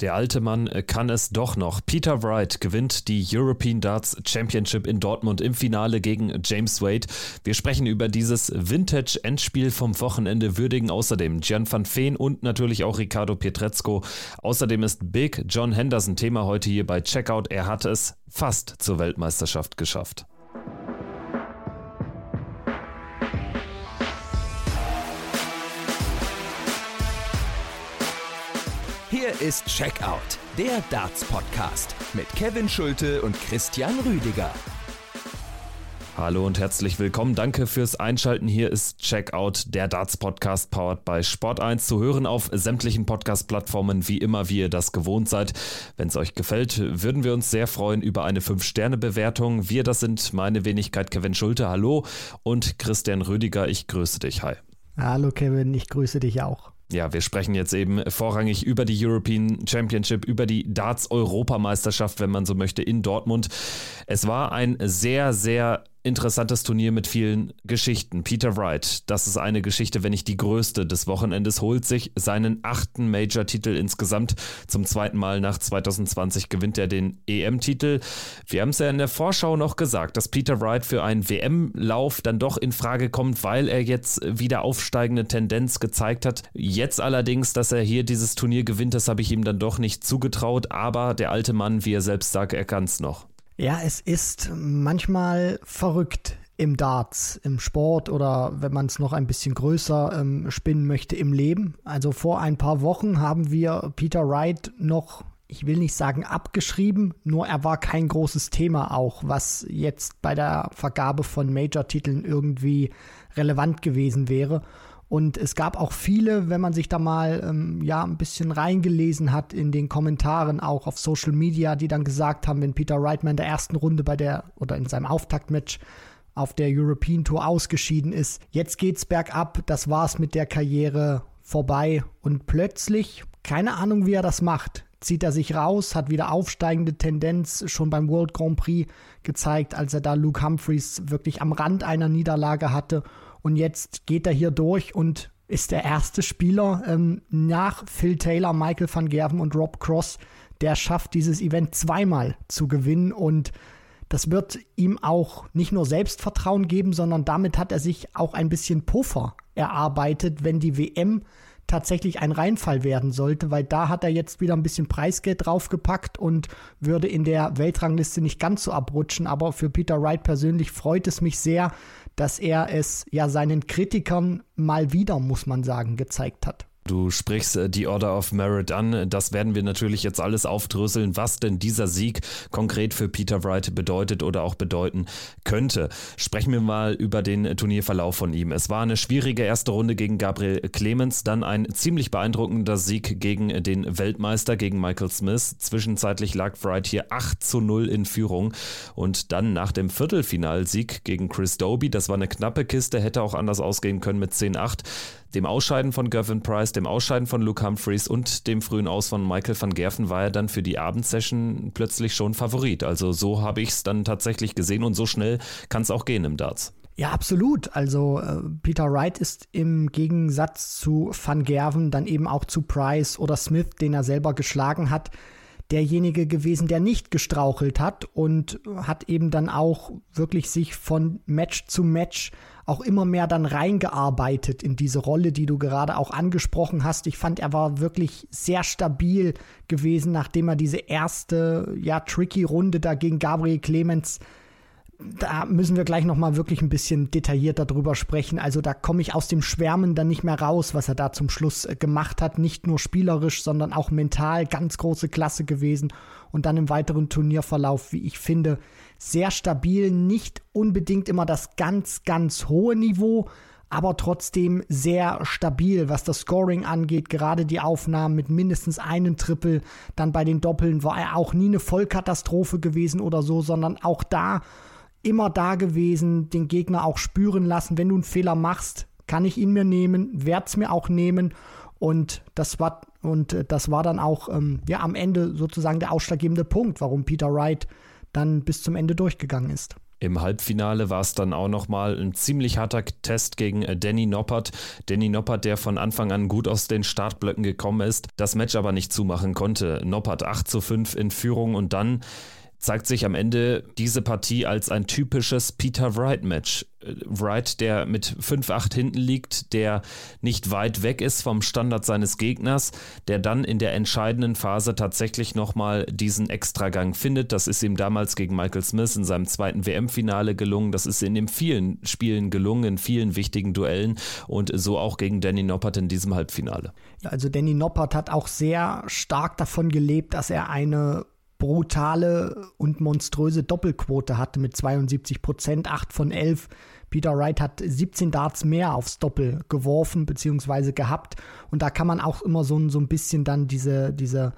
Der alte Mann kann es doch noch. Peter Wright gewinnt die European Darts Championship in Dortmund im Finale gegen James Wade. Wir sprechen über dieses Vintage-Endspiel vom Wochenende, würdigen außerdem Gian van Veen und natürlich auch Ricardo Pietrezco. Außerdem ist Big John Henderson Thema heute hier bei Checkout. Er hat es fast zur Weltmeisterschaft geschafft. Hier ist Checkout, der Darts-Podcast mit Kevin Schulte und Christian Rüdiger. Hallo und herzlich willkommen. Danke fürs Einschalten. Hier ist Checkout, der Darts Podcast powered by Sport1 zu hören auf sämtlichen Podcast Plattformen, wie immer, wie ihr das gewohnt seid. Wenn es euch gefällt, würden wir uns sehr freuen über eine 5 Sterne Bewertung. Wir, das sind meine Wenigkeit Kevin Schulte. Hallo und Christian Rüdiger. Ich grüße dich. Hi. Hallo Kevin, ich grüße dich auch. Ja, wir sprechen jetzt eben vorrangig über die European Championship, über die Darts-Europameisterschaft, wenn man so möchte, in Dortmund. Es war ein sehr, sehr interessantes Turnier mit vielen Geschichten. Peter Wright, das ist eine Geschichte, wenn nicht die größte des Wochenendes, holt sich seinen achten Major-Titel insgesamt. Zum zweiten Mal nach 2020 gewinnt er den EM-Titel. Wir haben es ja in der Vorschau noch gesagt, dass Peter Wright für einen WM-Lauf dann doch in Frage kommt, weil er jetzt wieder aufsteigende Tendenz gezeigt hat. Jetzt allerdings, dass er hier dieses Turnier gewinnt, das habe ich ihm dann doch nicht zugetraut. Aber der alte Mann, wie er selbst sagt, er kann es noch. Ja, es ist manchmal verrückt im Darts, im Sport oder wenn man es noch ein bisschen größer ähm, spinnen möchte, im Leben. Also vor ein paar Wochen haben wir Peter Wright noch, ich will nicht sagen abgeschrieben, nur er war kein großes Thema auch, was jetzt bei der Vergabe von Major-Titeln irgendwie relevant gewesen wäre. Und es gab auch viele, wenn man sich da mal ähm, ja ein bisschen reingelesen hat in den Kommentaren auch auf Social Media, die dann gesagt haben, wenn Peter Reitman in der ersten Runde bei der oder in seinem Auftaktmatch auf der European Tour ausgeschieden ist, jetzt geht's bergab, das war's mit der Karriere vorbei. Und plötzlich, keine Ahnung, wie er das macht, zieht er sich raus, hat wieder aufsteigende Tendenz schon beim World Grand Prix gezeigt, als er da Luke Humphreys wirklich am Rand einer Niederlage hatte und jetzt geht er hier durch und ist der erste Spieler ähm, nach Phil Taylor, Michael van Gerven und Rob Cross, der schafft, dieses Event zweimal zu gewinnen. Und das wird ihm auch nicht nur Selbstvertrauen geben, sondern damit hat er sich auch ein bisschen Puffer erarbeitet, wenn die WM tatsächlich ein Reinfall werden sollte, weil da hat er jetzt wieder ein bisschen Preisgeld draufgepackt und würde in der Weltrangliste nicht ganz so abrutschen. Aber für Peter Wright persönlich freut es mich sehr, dass er es ja seinen Kritikern mal wieder, muss man sagen, gezeigt hat. Du sprichst äh, die Order of Merit an. Das werden wir natürlich jetzt alles aufdröseln, was denn dieser Sieg konkret für Peter Wright bedeutet oder auch bedeuten könnte. Sprechen wir mal über den Turnierverlauf von ihm. Es war eine schwierige erste Runde gegen Gabriel Clemens, dann ein ziemlich beeindruckender Sieg gegen den Weltmeister, gegen Michael Smith. Zwischenzeitlich lag Wright hier 8 zu 0 in Führung und dann nach dem Viertelfinalsieg gegen Chris Doby, das war eine knappe Kiste, hätte auch anders ausgehen können mit 10-8 dem Ausscheiden von Gavin Price, dem Ausscheiden von Luke Humphreys und dem frühen Aus von Michael van Gerven war er dann für die Abendsession plötzlich schon Favorit. Also so habe ich es dann tatsächlich gesehen und so schnell kann es auch gehen im Darts. Ja, absolut. Also äh, Peter Wright ist im Gegensatz zu Van Gerven, dann eben auch zu Price oder Smith, den er selber geschlagen hat, derjenige gewesen, der nicht gestrauchelt hat und hat eben dann auch wirklich sich von Match zu Match auch immer mehr dann reingearbeitet in diese Rolle, die du gerade auch angesprochen hast. Ich fand, er war wirklich sehr stabil gewesen, nachdem er diese erste, ja, tricky Runde da gegen Gabriel Clemens da müssen wir gleich nochmal wirklich ein bisschen detaillierter drüber sprechen. Also da komme ich aus dem Schwärmen dann nicht mehr raus, was er da zum Schluss äh, gemacht hat. Nicht nur spielerisch, sondern auch mental ganz große Klasse gewesen. Und dann im weiteren Turnierverlauf, wie ich finde, sehr stabil. Nicht unbedingt immer das ganz, ganz hohe Niveau, aber trotzdem sehr stabil, was das Scoring angeht. Gerade die Aufnahmen mit mindestens einem Triple. Dann bei den Doppeln war er auch nie eine Vollkatastrophe gewesen oder so, sondern auch da immer da gewesen, den Gegner auch spüren lassen, wenn du einen Fehler machst, kann ich ihn mir nehmen, werde es mir auch nehmen. Und das war, und äh, das war dann auch ähm, ja, am Ende sozusagen der ausschlaggebende Punkt, warum Peter Wright dann bis zum Ende durchgegangen ist. Im Halbfinale war es dann auch nochmal ein ziemlich harter Test gegen äh, Danny Noppert. Danny Noppert, der von Anfang an gut aus den Startblöcken gekommen ist, das Match aber nicht zumachen konnte. Noppert 8 zu 5 in Führung und dann zeigt sich am Ende diese Partie als ein typisches Peter Wright-Match. Äh, Wright, der mit 5-8 hinten liegt, der nicht weit weg ist vom Standard seines Gegners, der dann in der entscheidenden Phase tatsächlich nochmal diesen Extragang findet. Das ist ihm damals gegen Michael Smith in seinem zweiten WM-Finale gelungen. Das ist in den vielen Spielen gelungen, in vielen wichtigen Duellen und so auch gegen Danny Noppert in diesem Halbfinale. Also Danny Noppert hat auch sehr stark davon gelebt, dass er eine brutale und monströse Doppelquote hatte mit 72 Prozent, 8 von 11. Peter Wright hat 17 Darts mehr aufs Doppel geworfen bzw. gehabt. Und da kann man auch immer so, so ein bisschen dann diese, diese,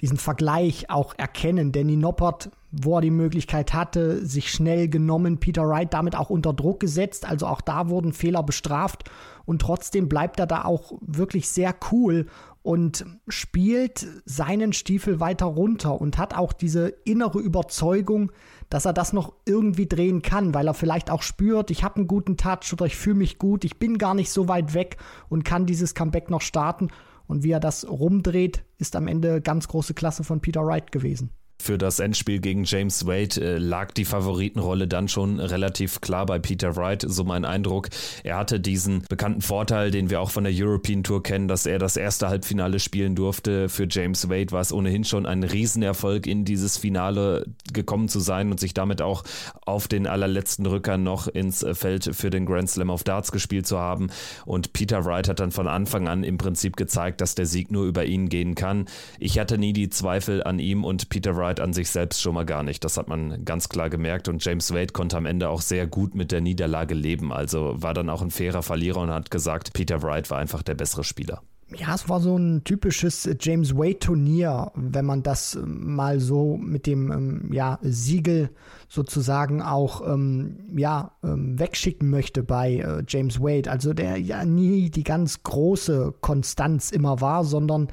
diesen Vergleich auch erkennen. Danny Noppert, wo er die Möglichkeit hatte, sich schnell genommen, Peter Wright damit auch unter Druck gesetzt. Also auch da wurden Fehler bestraft. Und trotzdem bleibt er da auch wirklich sehr cool und spielt seinen Stiefel weiter runter und hat auch diese innere Überzeugung, dass er das noch irgendwie drehen kann, weil er vielleicht auch spürt, ich habe einen guten Touch oder ich fühle mich gut, ich bin gar nicht so weit weg und kann dieses Comeback noch starten. Und wie er das rumdreht, ist am Ende ganz große Klasse von Peter Wright gewesen für das Endspiel gegen James Wade äh, lag die Favoritenrolle dann schon relativ klar bei Peter Wright, so mein Eindruck. Er hatte diesen bekannten Vorteil, den wir auch von der European Tour kennen, dass er das erste Halbfinale spielen durfte. Für James Wade war es ohnehin schon ein Riesenerfolg, in dieses Finale gekommen zu sein und sich damit auch auf den allerletzten Rückern noch ins Feld für den Grand Slam of Darts gespielt zu haben. Und Peter Wright hat dann von Anfang an im Prinzip gezeigt, dass der Sieg nur über ihn gehen kann. Ich hatte nie die Zweifel an ihm und Peter Wright Wright an sich selbst schon mal gar nicht. Das hat man ganz klar gemerkt und James Wade konnte am Ende auch sehr gut mit der Niederlage leben. Also war dann auch ein fairer Verlierer und hat gesagt, Peter Wright war einfach der bessere Spieler. Ja, es war so ein typisches James Wade-Turnier, wenn man das ähm, mal so mit dem ähm, ja, Siegel sozusagen auch ähm, ja, wegschicken möchte bei äh, James Wade. Also der ja nie die ganz große Konstanz immer war, sondern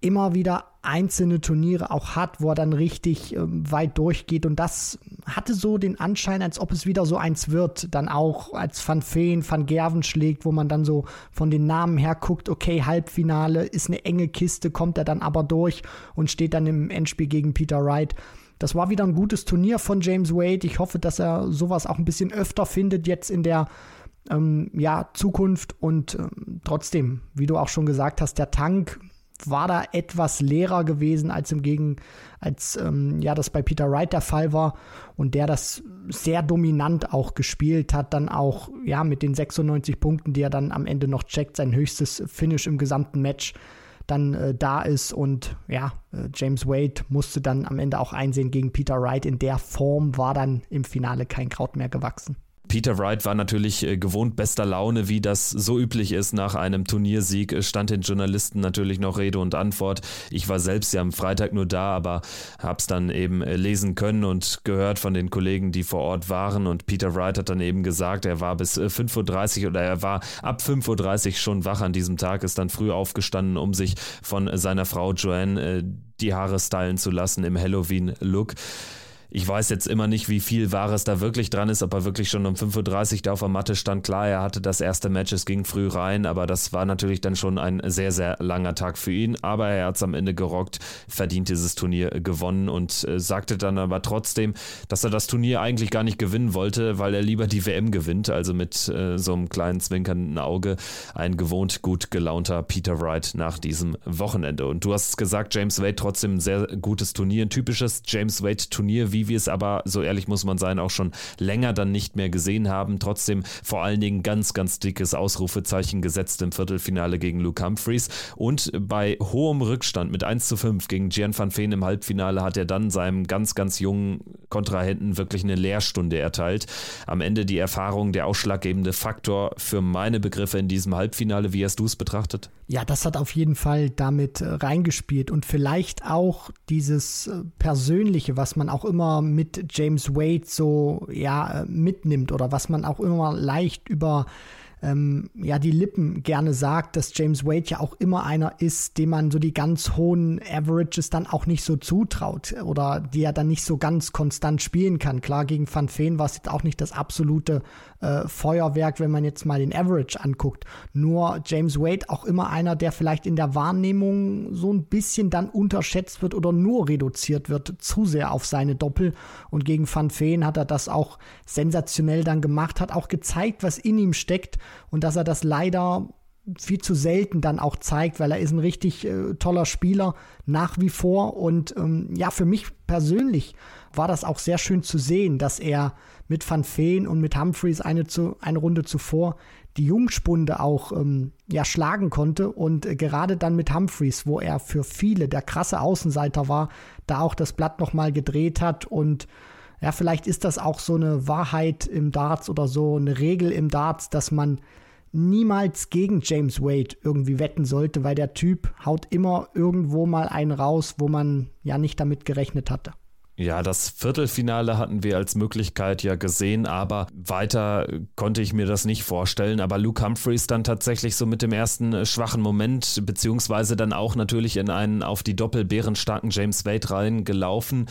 immer wieder einzelne Turniere auch hat, wo er dann richtig äh, weit durchgeht. Und das hatte so den Anschein, als ob es wieder so eins wird. Dann auch als Van Feen, Van Gerven schlägt, wo man dann so von den Namen her guckt, okay, Halbfinale ist eine enge Kiste, kommt er dann aber durch und steht dann im Endspiel gegen Peter Wright. Das war wieder ein gutes Turnier von James Wade. Ich hoffe, dass er sowas auch ein bisschen öfter findet jetzt in der ähm, ja, Zukunft. Und ähm, trotzdem, wie du auch schon gesagt hast, der Tank war da etwas leerer gewesen als im Gegen, als ähm, ja das bei Peter Wright der Fall war und der das sehr dominant auch gespielt hat, dann auch ja mit den 96 Punkten, die er dann am Ende noch checkt, sein höchstes Finish im gesamten Match dann äh, da ist und ja, äh, James Wade musste dann am Ende auch einsehen gegen Peter Wright. In der Form war dann im Finale kein Kraut mehr gewachsen. Peter Wright war natürlich äh, gewohnt bester Laune, wie das so üblich ist nach einem Turniersieg, stand den Journalisten natürlich noch Rede und Antwort. Ich war selbst ja am Freitag nur da, aber habe es dann eben äh, lesen können und gehört von den Kollegen, die vor Ort waren. Und Peter Wright hat dann eben gesagt, er war bis 5.30 äh, Uhr oder er war ab 5.30 Uhr schon wach an diesem Tag, ist dann früh aufgestanden, um sich von seiner Frau Joanne die Haare stylen zu lassen im Halloween-Look. Ich weiß jetzt immer nicht, wie viel Wahres da wirklich dran ist, ob er wirklich schon um 5.30 Uhr da auf der Matte stand. Klar, er hatte das erste Match, es ging früh rein, aber das war natürlich dann schon ein sehr, sehr langer Tag für ihn. Aber er hat es am Ende gerockt, verdient dieses Turnier gewonnen und äh, sagte dann aber trotzdem, dass er das Turnier eigentlich gar nicht gewinnen wollte, weil er lieber die WM gewinnt. Also mit äh, so einem kleinen zwinkernden Auge ein gewohnt gut gelaunter Peter Wright nach diesem Wochenende. Und du hast gesagt, James Wade trotzdem ein sehr gutes Turnier, ein typisches James Wade Turnier, wie wie wir es aber, so ehrlich muss man sein, auch schon länger dann nicht mehr gesehen haben. Trotzdem vor allen Dingen ganz, ganz dickes Ausrufezeichen gesetzt im Viertelfinale gegen Luke Humphreys. Und bei hohem Rückstand mit 1 zu 5 gegen Gian van Veen im Halbfinale hat er dann seinem ganz, ganz jungen Kontrahenten wirklich eine Lehrstunde erteilt. Am Ende die Erfahrung, der ausschlaggebende Faktor für meine Begriffe in diesem Halbfinale. Wie hast du es betrachtet? Ja, das hat auf jeden Fall damit äh, reingespielt und vielleicht auch dieses äh, Persönliche, was man auch immer mit James Wade so ja mitnimmt oder was man auch immer leicht über ähm, ja die Lippen gerne sagt, dass James Wade ja auch immer einer ist, dem man so die ganz hohen Averages dann auch nicht so zutraut oder die er dann nicht so ganz konstant spielen kann. Klar, gegen Van Feen war es jetzt auch nicht das absolute äh, Feuerwerk, wenn man jetzt mal den Average anguckt. Nur James Wade auch immer einer, der vielleicht in der Wahrnehmung so ein bisschen dann unterschätzt wird oder nur reduziert wird, zu sehr auf seine Doppel. Und gegen Van Feen hat er das auch sensationell dann gemacht, hat auch gezeigt, was in ihm steckt und dass er das leider viel zu selten dann auch zeigt, weil er ist ein richtig äh, toller Spieler nach wie vor. Und ähm, ja, für mich persönlich war das auch sehr schön zu sehen, dass er mit Van Feen und mit Humphreys eine, zu, eine Runde zuvor die Jungspunde auch ähm, ja, schlagen konnte. Und äh, gerade dann mit Humphreys, wo er für viele der krasse Außenseiter war, da auch das Blatt nochmal gedreht hat und ja, vielleicht ist das auch so eine Wahrheit im Darts oder so eine Regel im Darts, dass man niemals gegen James Wade irgendwie wetten sollte, weil der Typ haut immer irgendwo mal einen raus, wo man ja nicht damit gerechnet hatte. Ja, das Viertelfinale hatten wir als Möglichkeit ja gesehen, aber weiter konnte ich mir das nicht vorstellen. Aber Luke Humphreys dann tatsächlich so mit dem ersten äh, schwachen Moment, beziehungsweise dann auch natürlich in einen auf die Doppelbärenstarken James Wade reingelaufen.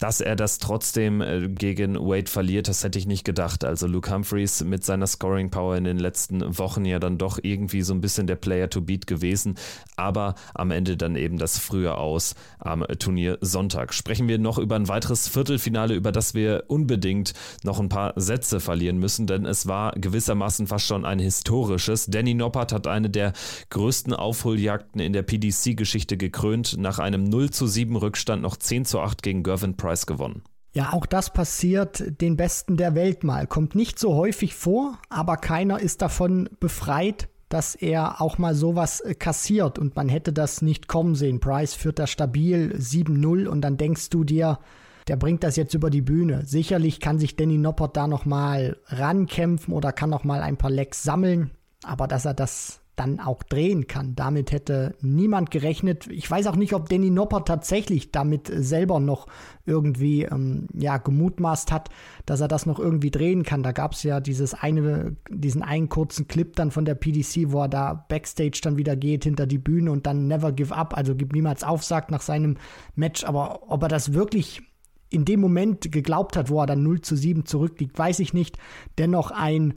Dass er das trotzdem äh, gegen Wade verliert, das hätte ich nicht gedacht. Also Luke Humphreys mit seiner Scoring Power in den letzten Wochen ja dann doch irgendwie so ein bisschen der Player to beat gewesen, aber am Ende dann eben das frühe Aus am Turnier Sonntag. Sprechen wir noch über ein weiteres Viertelfinale, über das wir unbedingt noch ein paar Sätze verlieren müssen, denn es war gewissermaßen fast schon ein historisches. Danny Noppert hat eine der größten Aufholjagden in der PDC-Geschichte gekrönt, nach einem 0 zu 7 Rückstand noch 10 zu 8 gegen Gervin Price gewonnen. Ja, auch das passiert den Besten der Welt mal. Kommt nicht so häufig vor, aber keiner ist davon befreit, dass er auch mal sowas äh, kassiert und man hätte das nicht kommen sehen. Price führt da stabil 7-0 und dann denkst du dir, der bringt das jetzt über die Bühne. Sicherlich kann sich Danny Noppert da noch mal rankämpfen oder kann noch mal ein paar Lecks sammeln, aber dass er das dann auch drehen kann. Damit hätte niemand gerechnet. Ich weiß auch nicht, ob Danny Nopper tatsächlich damit selber noch irgendwie ähm, ja, gemutmaßt hat, dass er das noch irgendwie drehen kann. Da gab es ja dieses eine, diesen einen kurzen Clip dann von der PDC, wo er da Backstage dann wieder geht hinter die Bühne und dann never give up, also gibt niemals auf, sagt nach seinem Match. Aber ob er das wirklich in dem Moment geglaubt hat, wo er dann 0 zu 7 zurückliegt, weiß ich nicht. Dennoch ein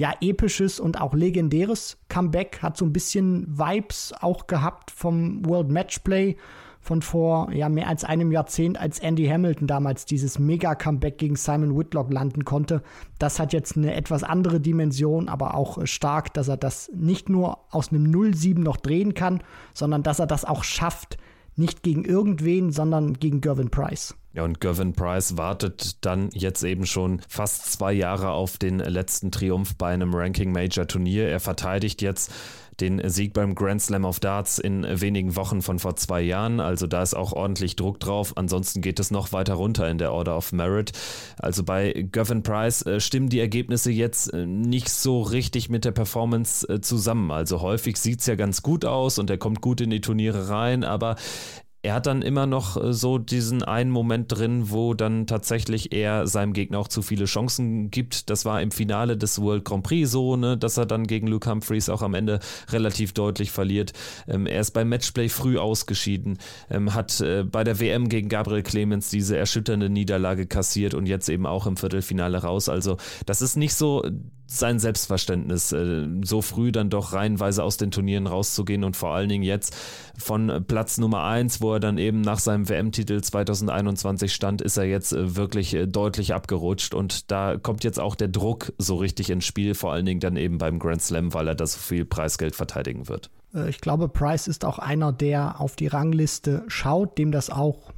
ja, episches und auch legendäres Comeback. Hat so ein bisschen Vibes auch gehabt vom World Matchplay von vor ja, mehr als einem Jahrzehnt, als Andy Hamilton damals dieses Mega-Comeback gegen Simon Whitlock landen konnte. Das hat jetzt eine etwas andere Dimension, aber auch stark, dass er das nicht nur aus einem 0-7 noch drehen kann, sondern dass er das auch schafft, nicht gegen irgendwen, sondern gegen Gervin Price. Ja, und Gervin Price wartet dann jetzt eben schon fast zwei Jahre auf den letzten Triumph bei einem Ranking Major Turnier. Er verteidigt jetzt den Sieg beim Grand Slam of Darts in wenigen Wochen von vor zwei Jahren. Also da ist auch ordentlich Druck drauf. Ansonsten geht es noch weiter runter in der Order of Merit. Also bei Gervin Price äh, stimmen die Ergebnisse jetzt äh, nicht so richtig mit der Performance äh, zusammen. Also häufig sieht es ja ganz gut aus und er kommt gut in die Turniere rein, aber er hat dann immer noch äh, so diesen einen Moment drin, wo dann tatsächlich er seinem Gegner auch zu viele Chancen gibt. Das war im Finale des World Grand Prix so, ne, dass er dann gegen Luke Humphreys auch am Ende relativ deutlich verliert. Ähm, er ist beim Matchplay früh ausgeschieden, ähm, hat äh, bei der WM gegen Gabriel Clemens diese erschütternde Niederlage kassiert und jetzt eben auch im Viertelfinale raus. Also das ist nicht so sein Selbstverständnis, äh, so früh dann doch reihenweise aus den Turnieren rauszugehen und vor allen Dingen jetzt von Platz Nummer 1, wo er dann eben nach seinem WM-Titel 2021 stand, ist er jetzt äh, wirklich äh, deutlich abgerutscht und da kommt jetzt auch der Druck so richtig ins Spiel, vor allen Dingen dann eben beim Grand Slam, weil er da so viel Preisgeld verteidigen wird. Ich glaube, Price ist auch einer, der auf die Rangliste schaut, dem das auch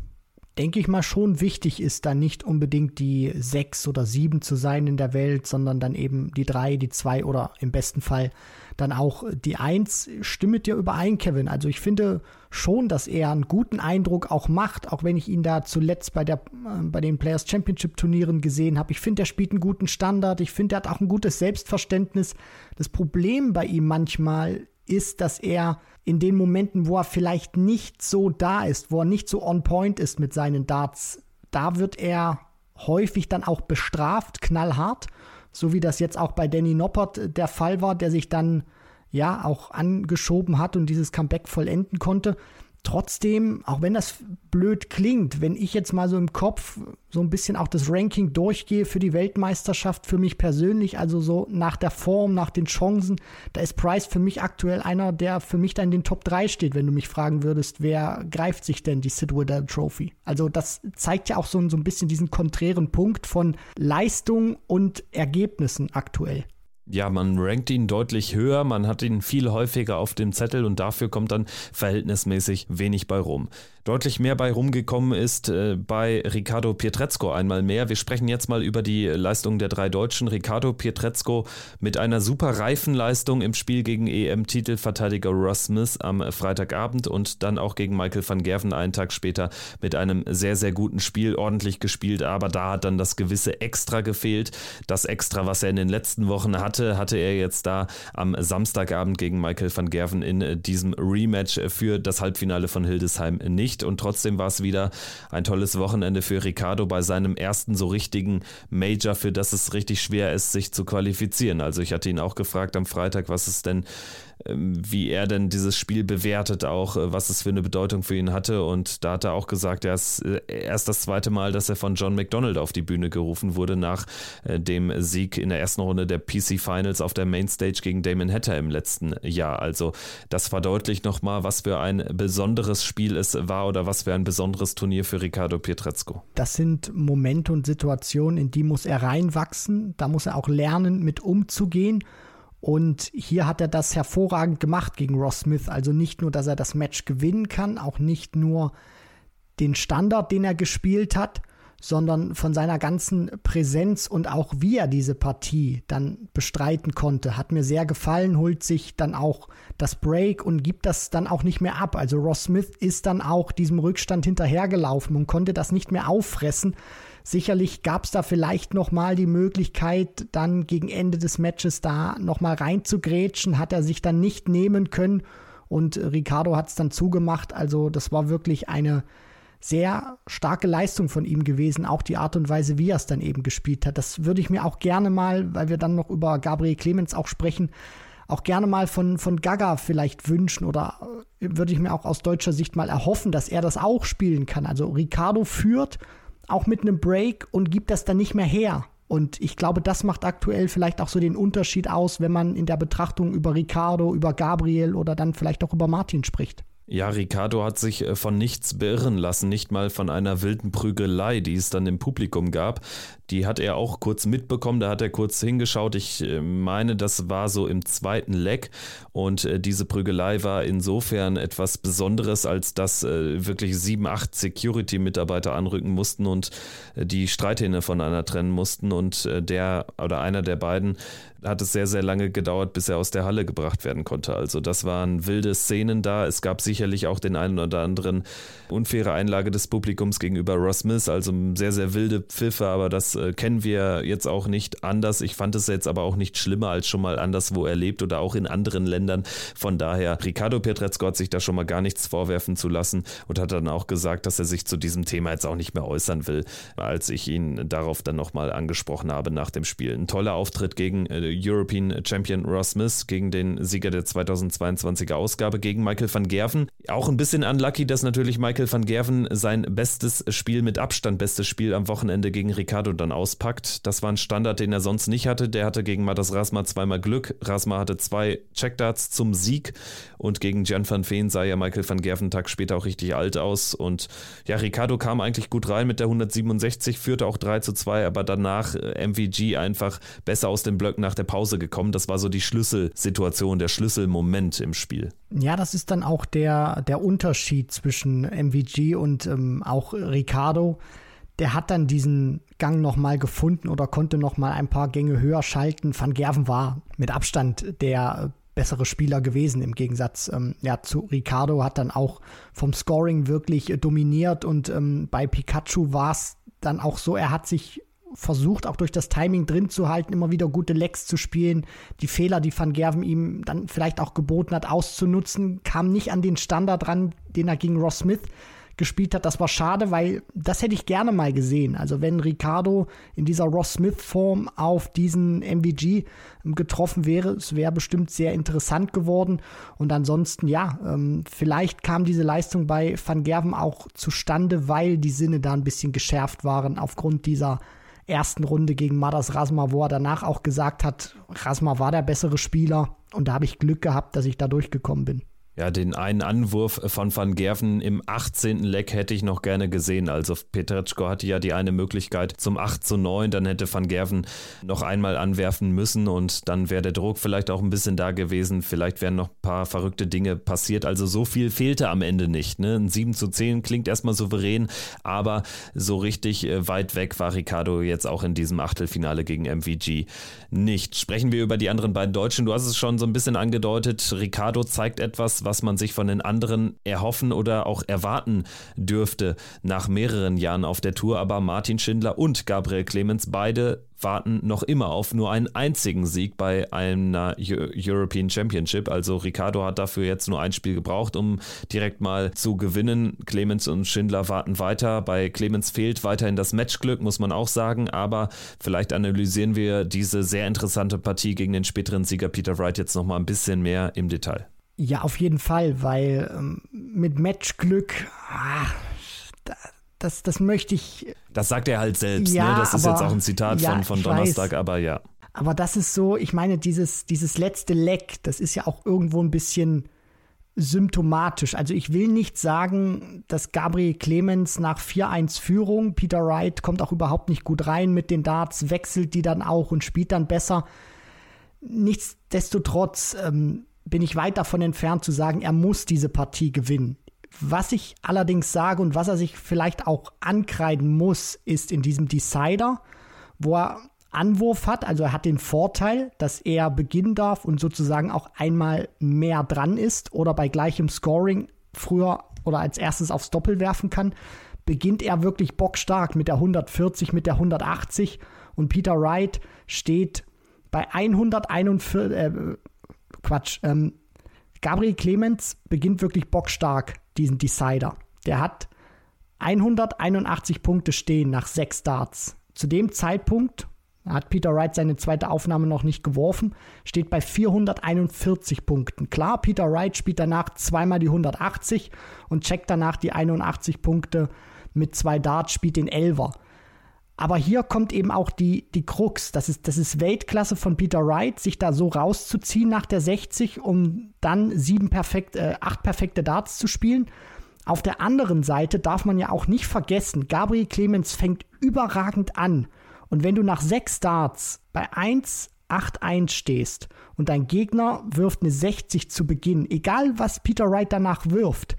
denke ich mal, schon wichtig ist, dann nicht unbedingt die sechs oder sieben zu sein in der Welt, sondern dann eben die drei, die zwei oder im besten Fall dann auch die eins. Stimmet dir überein, Kevin? Also ich finde schon, dass er einen guten Eindruck auch macht, auch wenn ich ihn da zuletzt bei, der, äh, bei den Players Championship Turnieren gesehen habe. Ich finde, er spielt einen guten Standard. Ich finde, er hat auch ein gutes Selbstverständnis. Das Problem bei ihm manchmal ist, dass er in den Momenten, wo er vielleicht nicht so da ist, wo er nicht so on point ist mit seinen Darts, da wird er häufig dann auch bestraft, knallhart, so wie das jetzt auch bei Danny Noppert der Fall war, der sich dann ja auch angeschoben hat und dieses Comeback vollenden konnte. Trotzdem, auch wenn das blöd klingt, wenn ich jetzt mal so im Kopf so ein bisschen auch das Ranking durchgehe für die Weltmeisterschaft, für mich persönlich, also so nach der Form, nach den Chancen, da ist Price für mich aktuell einer, der für mich dann in den Top 3 steht, wenn du mich fragen würdest, wer greift sich denn die Sid Waddell Trophy? Also das zeigt ja auch so, so ein bisschen diesen konträren Punkt von Leistung und Ergebnissen aktuell ja, man rankt ihn deutlich höher, man hat ihn viel häufiger auf dem Zettel und dafür kommt dann verhältnismäßig wenig bei rum deutlich mehr bei rumgekommen ist äh, bei Ricardo Pietrezco einmal mehr. Wir sprechen jetzt mal über die Leistung der drei Deutschen. Ricardo Pietrezco mit einer super reifen Leistung im Spiel gegen EM-Titelverteidiger Ross Smith am Freitagabend und dann auch gegen Michael van Gerven einen Tag später mit einem sehr, sehr guten Spiel, ordentlich gespielt, aber da hat dann das gewisse Extra gefehlt. Das Extra, was er in den letzten Wochen hatte, hatte er jetzt da am Samstagabend gegen Michael van Gerven in diesem Rematch für das Halbfinale von Hildesheim nicht nicht und trotzdem war es wieder ein tolles Wochenende für Ricardo bei seinem ersten so richtigen Major, für das es richtig schwer ist, sich zu qualifizieren. Also ich hatte ihn auch gefragt am Freitag, was es denn wie er denn dieses Spiel bewertet, auch äh, was es für eine Bedeutung für ihn hatte. Und da hat er auch gesagt, er ist äh, erst das zweite Mal, dass er von John McDonald auf die Bühne gerufen wurde nach äh, dem Sieg in der ersten Runde der PC Finals auf der Mainstage gegen Damon Hatter im letzten Jahr. Also das verdeutlicht nochmal, was für ein besonderes Spiel es war oder was für ein besonderes Turnier für Ricardo Pietrezco. Das sind Momente und Situationen, in die muss er reinwachsen. Da muss er auch lernen, mit umzugehen. Und hier hat er das hervorragend gemacht gegen Ross Smith. Also nicht nur, dass er das Match gewinnen kann, auch nicht nur den Standard, den er gespielt hat, sondern von seiner ganzen Präsenz und auch wie er diese Partie dann bestreiten konnte, hat mir sehr gefallen, holt sich dann auch das Break und gibt das dann auch nicht mehr ab. Also Ross Smith ist dann auch diesem Rückstand hinterhergelaufen und konnte das nicht mehr auffressen, Sicherlich gab es da vielleicht noch mal die Möglichkeit, dann gegen Ende des Matches da noch mal reinzugrätschen, hat er sich dann nicht nehmen können und Ricardo hat es dann zugemacht. Also das war wirklich eine sehr starke Leistung von ihm gewesen, auch die Art und Weise, wie er es dann eben gespielt hat. Das würde ich mir auch gerne mal, weil wir dann noch über Gabriel Clemens auch sprechen, auch gerne mal von, von Gaga vielleicht wünschen oder äh, würde ich mir auch aus deutscher Sicht mal erhoffen, dass er das auch spielen kann. Also Ricardo führt auch mit einem Break und gibt das dann nicht mehr her. Und ich glaube, das macht aktuell vielleicht auch so den Unterschied aus, wenn man in der Betrachtung über Ricardo, über Gabriel oder dann vielleicht auch über Martin spricht. Ja, Ricardo hat sich äh, von nichts beirren lassen, nicht mal von einer wilden Prügelei, die es dann im Publikum gab. Die hat er auch kurz mitbekommen, da hat er kurz hingeschaut. Ich äh, meine, das war so im zweiten Leck und äh, diese Prügelei war insofern etwas Besonderes, als dass wirklich sieben, acht Security-Mitarbeiter anrücken mussten und die Streithähne voneinander trennen mussten und der oder einer der beiden hat es sehr, sehr lange gedauert, bis er aus der Halle gebracht werden konnte. Also das waren wilde Szenen da. Es gab sicherlich auch den einen oder anderen unfaire Einlage des Publikums gegenüber Ross Smith, also sehr, sehr wilde Pfiffe, aber das äh, kennen wir jetzt auch nicht anders. Ich fand es jetzt aber auch nicht schlimmer als schon mal anderswo erlebt oder auch in anderen Ländern. Von daher, Ricardo Pietrezco hat sich da schon mal gar nichts vorwerfen zu lassen und hat dann auch gesagt, dass er sich zu diesem Thema jetzt auch nicht mehr äußern will, als ich ihn darauf dann nochmal angesprochen habe nach dem Spiel. Ein toller Auftritt gegen äh, European Champion Ross Smith gegen den Sieger der 2022er Ausgabe gegen Michael van Gerven. Auch ein bisschen unlucky, dass natürlich Michael van Gerven sein bestes Spiel mit Abstand, bestes Spiel am Wochenende gegen Ricardo dann auspackt. Das war ein Standard, den er sonst nicht hatte. Der hatte gegen Matas Rasma zweimal Glück. Rasma hatte zwei Checkdarts zum Sieg und gegen Jan van Veen sah ja Michael van Gerven einen Tag später auch richtig alt aus. Und ja, Ricardo kam eigentlich gut rein mit der 167, führte auch 3 zu 2, aber danach äh, MVG einfach besser aus den Blöcken nach der Pause gekommen. Das war so die Schlüsselsituation, der Schlüsselmoment im Spiel. Ja, das ist dann auch der, der Unterschied zwischen MVG und ähm, auch Ricardo. Der hat dann diesen Gang nochmal gefunden oder konnte nochmal ein paar Gänge höher schalten. Van Gerven war mit Abstand der bessere Spieler gewesen im Gegensatz ähm, ja, zu Ricardo, hat dann auch vom Scoring wirklich dominiert und ähm, bei Pikachu war es dann auch so, er hat sich versucht, auch durch das Timing drin zu halten, immer wieder gute Lecks zu spielen, die Fehler, die Van Gerven ihm dann vielleicht auch geboten hat, auszunutzen, kam nicht an den Standard ran, den er gegen Ross Smith gespielt hat. Das war schade, weil das hätte ich gerne mal gesehen. Also wenn Ricardo in dieser Ross Smith-Form auf diesen MVG ähm, getroffen wäre, es wäre bestimmt sehr interessant geworden. Und ansonsten, ja, ähm, vielleicht kam diese Leistung bei Van Gerven auch zustande, weil die Sinne da ein bisschen geschärft waren aufgrund dieser ersten Runde gegen Madas Rasma, wo er danach auch gesagt hat, Rasma war der bessere Spieler und da habe ich Glück gehabt, dass ich da durchgekommen bin. Ja, den einen Anwurf von Van Gerven im 18. Leck hätte ich noch gerne gesehen. Also Petretschko hatte ja die eine Möglichkeit zum 8 zu 9, dann hätte Van Gerven noch einmal anwerfen müssen und dann wäre der Druck vielleicht auch ein bisschen da gewesen. Vielleicht wären noch ein paar verrückte Dinge passiert. Also so viel fehlte am Ende nicht. Ne? Ein 7 zu 10 klingt erstmal souverän, aber so richtig äh, weit weg war Ricardo jetzt auch in diesem Achtelfinale gegen MVG nicht. Sprechen wir über die anderen beiden Deutschen. Du hast es schon so ein bisschen angedeutet. Ricardo zeigt etwas, was man sich von den anderen erhoffen oder auch erwarten dürfte nach mehreren Jahren auf der Tour. Aber Martin Schindler und Gabriel Clemens beide warten noch immer auf nur einen einzigen Sieg bei einer European Championship. Also Ricardo hat dafür jetzt nur ein Spiel gebraucht, um direkt mal zu gewinnen. Clemens und Schindler warten weiter. Bei Clemens fehlt weiterhin das Matchglück, muss man auch sagen. Aber vielleicht analysieren wir diese sehr interessante Partie gegen den späteren Sieger Peter Wright jetzt noch mal ein bisschen mehr im Detail. Ja, auf jeden Fall, weil ähm, mit Matchglück, ah, das, das möchte ich. Das sagt er halt selbst, ne? ja, ne? Das ist jetzt auch ein Zitat ja, von, von Donnerstag, weiß. aber ja. Aber das ist so, ich meine, dieses, dieses letzte Leck, das ist ja auch irgendwo ein bisschen symptomatisch. Also ich will nicht sagen, dass Gabriel Clemens nach 4-1 Führung, Peter Wright kommt auch überhaupt nicht gut rein mit den Darts, wechselt die dann auch und spielt dann besser. Nichtsdestotrotz, ähm, bin ich weit davon entfernt zu sagen, er muss diese Partie gewinnen. Was ich allerdings sage und was er sich vielleicht auch ankreiden muss, ist in diesem Decider, wo er Anwurf hat, also er hat den Vorteil, dass er beginnen darf und sozusagen auch einmal mehr dran ist oder bei gleichem Scoring früher oder als erstes aufs Doppel werfen kann, beginnt er wirklich bockstark mit der 140, mit der 180 und Peter Wright steht bei 141, äh, Quatsch. Ähm, Gabriel Clemens beginnt wirklich bockstark, diesen Decider. Der hat 181 Punkte stehen nach sechs Starts. Zu dem Zeitpunkt hat Peter Wright seine zweite Aufnahme noch nicht geworfen, steht bei 441 Punkten. Klar, Peter Wright spielt danach zweimal die 180 und checkt danach die 81 Punkte mit zwei Darts, spielt den Elver. Aber hier kommt eben auch die, die Krux. Das ist, das ist Weltklasse von Peter Wright, sich da so rauszuziehen nach der 60, um dann sieben perfekt, äh, acht perfekte Darts zu spielen. Auf der anderen Seite darf man ja auch nicht vergessen, Gabriel Clemens fängt überragend an. Und wenn du nach sechs Darts bei 1, 8, 1 stehst und dein Gegner wirft eine 60 zu Beginn, egal was Peter Wright danach wirft,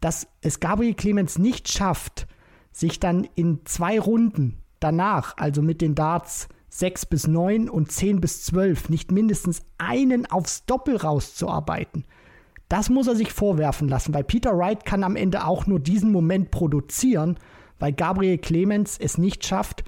dass es Gabriel Clemens nicht schafft, sich dann in zwei Runden danach, also mit den Darts 6 bis 9 und 10 bis 12, nicht mindestens einen aufs Doppel rauszuarbeiten. Das muss er sich vorwerfen lassen, weil Peter Wright kann am Ende auch nur diesen Moment produzieren, weil Gabriel Clemens es nicht schafft,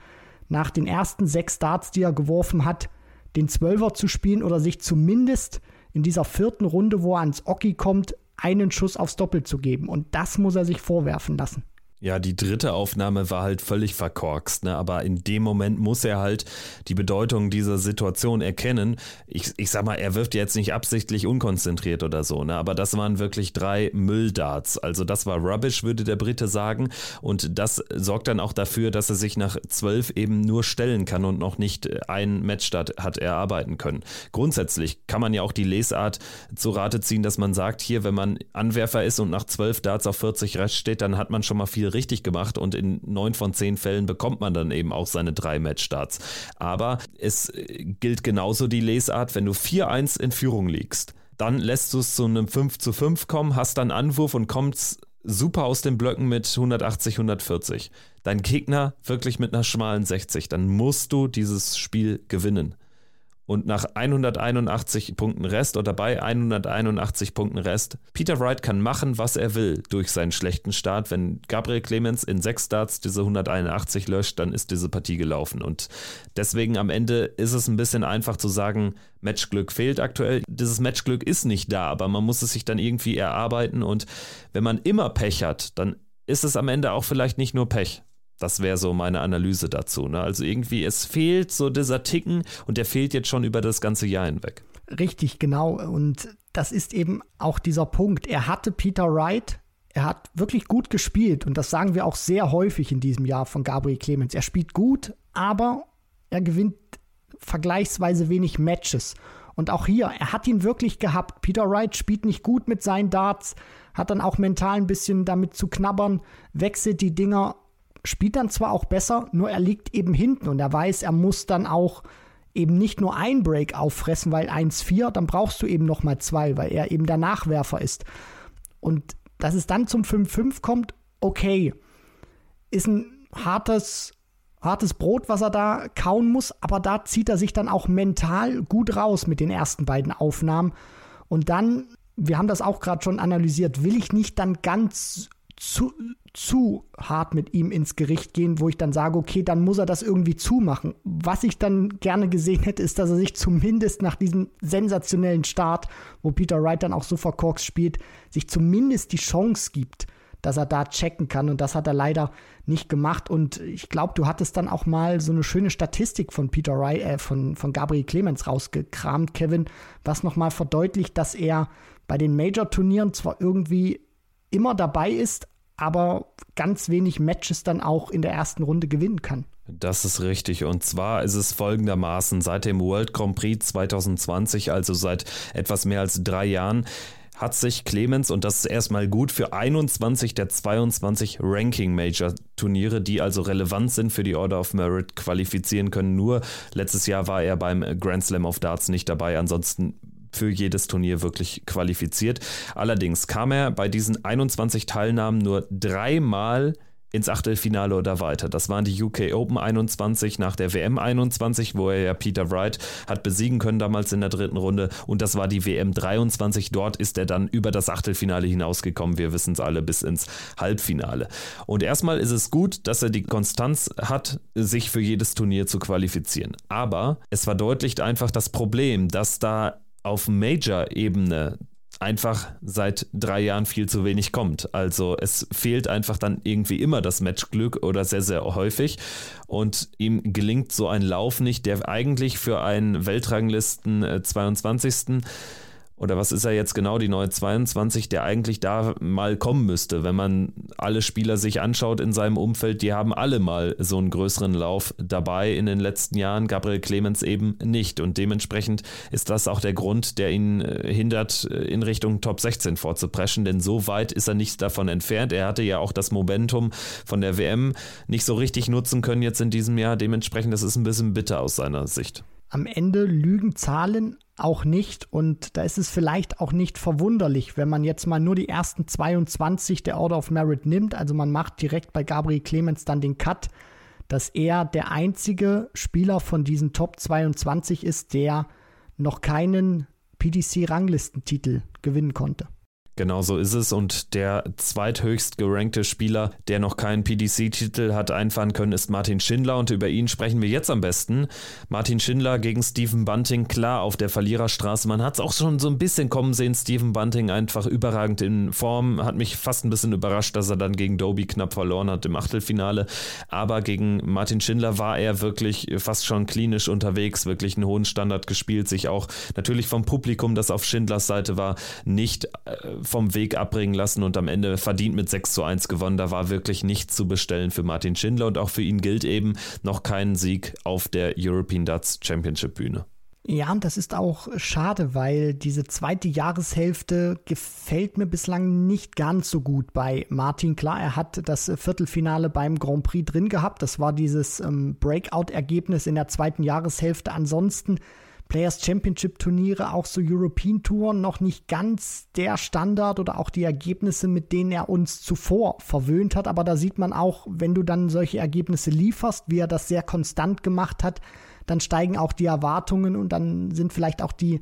nach den ersten sechs Darts, die er geworfen hat, den Zwölfer zu spielen oder sich zumindest in dieser vierten Runde, wo er ans Oki kommt, einen Schuss aufs Doppel zu geben. Und das muss er sich vorwerfen lassen. Ja, die dritte Aufnahme war halt völlig verkorkst, ne? aber in dem Moment muss er halt die Bedeutung dieser Situation erkennen. Ich, ich sag mal, er wirft jetzt nicht absichtlich unkonzentriert oder so, ne? aber das waren wirklich drei Mülldarts. Also das war Rubbish, würde der Brite sagen. Und das sorgt dann auch dafür, dass er sich nach zwölf eben nur stellen kann und noch nicht ein Matchstart hat erarbeiten können. Grundsätzlich kann man ja auch die Lesart zu Rate ziehen, dass man sagt, hier, wenn man Anwerfer ist und nach zwölf Darts auf 40 Rest steht, dann hat man schon mal viel richtig gemacht und in neun von zehn Fällen bekommt man dann eben auch seine drei Matchstarts. Aber es gilt genauso die Lesart, wenn du 4-1 in Führung liegst, dann lässt du es zu einem 5 zu 5 kommen, hast dann Anwurf und kommst super aus den Blöcken mit 180, 140. Dein Gegner wirklich mit einer schmalen 60, dann musst du dieses Spiel gewinnen und nach 181 Punkten Rest oder bei 181 Punkten Rest, Peter Wright kann machen, was er will durch seinen schlechten Start. Wenn Gabriel Clemens in sechs Starts diese 181 löscht, dann ist diese Partie gelaufen. Und deswegen am Ende ist es ein bisschen einfach zu sagen, Matchglück fehlt aktuell. Dieses Matchglück ist nicht da, aber man muss es sich dann irgendwie erarbeiten. Und wenn man immer Pech hat, dann ist es am Ende auch vielleicht nicht nur Pech. Das wäre so meine Analyse dazu. Ne? Also irgendwie, es fehlt so dieser Ticken und der fehlt jetzt schon über das ganze Jahr hinweg. Richtig, genau. Und das ist eben auch dieser Punkt. Er hatte Peter Wright, er hat wirklich gut gespielt und das sagen wir auch sehr häufig in diesem Jahr von Gabriel Clemens. Er spielt gut, aber er gewinnt vergleichsweise wenig Matches. Und auch hier, er hat ihn wirklich gehabt. Peter Wright spielt nicht gut mit seinen Darts, hat dann auch mental ein bisschen damit zu knabbern, wechselt die Dinger, spielt dann zwar auch besser, nur er liegt eben hinten und er weiß, er muss dann auch eben nicht nur ein Break auffressen, weil 1-4, dann brauchst du eben nochmal zwei, weil er eben der Nachwerfer ist. Und dass es dann zum 5-5 kommt, okay, ist ein hartes hartes Brot, was er da kauen muss, aber da zieht er sich dann auch mental gut raus mit den ersten beiden Aufnahmen. Und dann, wir haben das auch gerade schon analysiert, will ich nicht dann ganz zu, zu hart mit ihm ins Gericht gehen, wo ich dann sage, okay, dann muss er das irgendwie zumachen. Was ich dann gerne gesehen hätte, ist, dass er sich zumindest nach diesem sensationellen Start, wo Peter Wright dann auch so verkorkst spielt, sich zumindest die Chance gibt, dass er da checken kann. Und das hat er leider nicht gemacht. Und ich glaube, du hattest dann auch mal so eine schöne Statistik von Peter Wright, äh, von, von Gabriel Clemens rausgekramt, Kevin, was nochmal verdeutlicht, dass er bei den Major-Turnieren zwar irgendwie immer dabei ist, aber ganz wenig Matches dann auch in der ersten Runde gewinnen kann. Das ist richtig. Und zwar ist es folgendermaßen, seit dem World Grand Prix 2020, also seit etwas mehr als drei Jahren, hat sich Clemens, und das ist erstmal gut, für 21 der 22 Ranking-Major-Turniere, die also relevant sind für die Order of Merit, qualifizieren können. Nur letztes Jahr war er beim Grand Slam of Darts nicht dabei. Ansonsten für jedes Turnier wirklich qualifiziert. Allerdings kam er bei diesen 21 Teilnahmen nur dreimal ins Achtelfinale oder weiter. Das waren die UK Open 21 nach der WM 21, wo er ja Peter Wright hat besiegen können damals in der dritten Runde und das war die WM 23. Dort ist er dann über das Achtelfinale hinausgekommen. Wir wissen es alle bis ins Halbfinale. Und erstmal ist es gut, dass er die Konstanz hat, sich für jedes Turnier zu qualifizieren. Aber es verdeutlicht einfach das Problem, dass da auf Major-Ebene einfach seit drei Jahren viel zu wenig kommt. Also es fehlt einfach dann irgendwie immer das Matchglück oder sehr, sehr häufig. Und ihm gelingt so ein Lauf nicht, der eigentlich für einen Weltranglisten 22 oder was ist er jetzt genau, die neue 22, der eigentlich da mal kommen müsste. Wenn man alle Spieler sich anschaut in seinem Umfeld, die haben alle mal so einen größeren Lauf dabei in den letzten Jahren, Gabriel Clemens eben nicht. Und dementsprechend ist das auch der Grund, der ihn äh, hindert, äh, in Richtung Top 16 vorzupreschen, denn so weit ist er nicht davon entfernt. Er hatte ja auch das Momentum von der WM nicht so richtig nutzen können jetzt in diesem Jahr. Dementsprechend, das ist ein bisschen bitter aus seiner Sicht. Am Ende lügen Zahlen auch nicht. Und da ist es vielleicht auch nicht verwunderlich, wenn man jetzt mal nur die ersten 22 der Order of Merit nimmt. Also man macht direkt bei Gabriel Clemens dann den Cut, dass er der einzige Spieler von diesen Top 22 ist, der noch keinen PDC-Ranglistentitel gewinnen konnte. Genau so ist es. Und der zweithöchst gerankte Spieler, der noch keinen PDC-Titel hat einfahren können, ist Martin Schindler. Und über ihn sprechen wir jetzt am besten. Martin Schindler gegen Stephen Bunting, klar auf der Verliererstraße. Man hat es auch schon so ein bisschen kommen sehen. Stephen Bunting einfach überragend in Form. Hat mich fast ein bisschen überrascht, dass er dann gegen Doby knapp verloren hat im Achtelfinale. Aber gegen Martin Schindler war er wirklich fast schon klinisch unterwegs, wirklich einen hohen Standard gespielt, sich auch natürlich vom Publikum, das auf Schindlers Seite war, nicht äh, vom Weg abbringen lassen und am Ende verdient mit 6 zu 1 gewonnen. Da war wirklich nichts zu bestellen für Martin Schindler und auch für ihn gilt eben noch kein Sieg auf der European Darts Championship Bühne. Ja, und das ist auch schade, weil diese zweite Jahreshälfte gefällt mir bislang nicht ganz so gut bei Martin. Klar, er hat das Viertelfinale beim Grand Prix drin gehabt. Das war dieses ähm, Breakout-Ergebnis in der zweiten Jahreshälfte. Ansonsten Players Championship Turniere, auch so European Touren, noch nicht ganz der Standard oder auch die Ergebnisse, mit denen er uns zuvor verwöhnt hat. Aber da sieht man auch, wenn du dann solche Ergebnisse lieferst, wie er das sehr konstant gemacht hat, dann steigen auch die Erwartungen und dann sind vielleicht auch die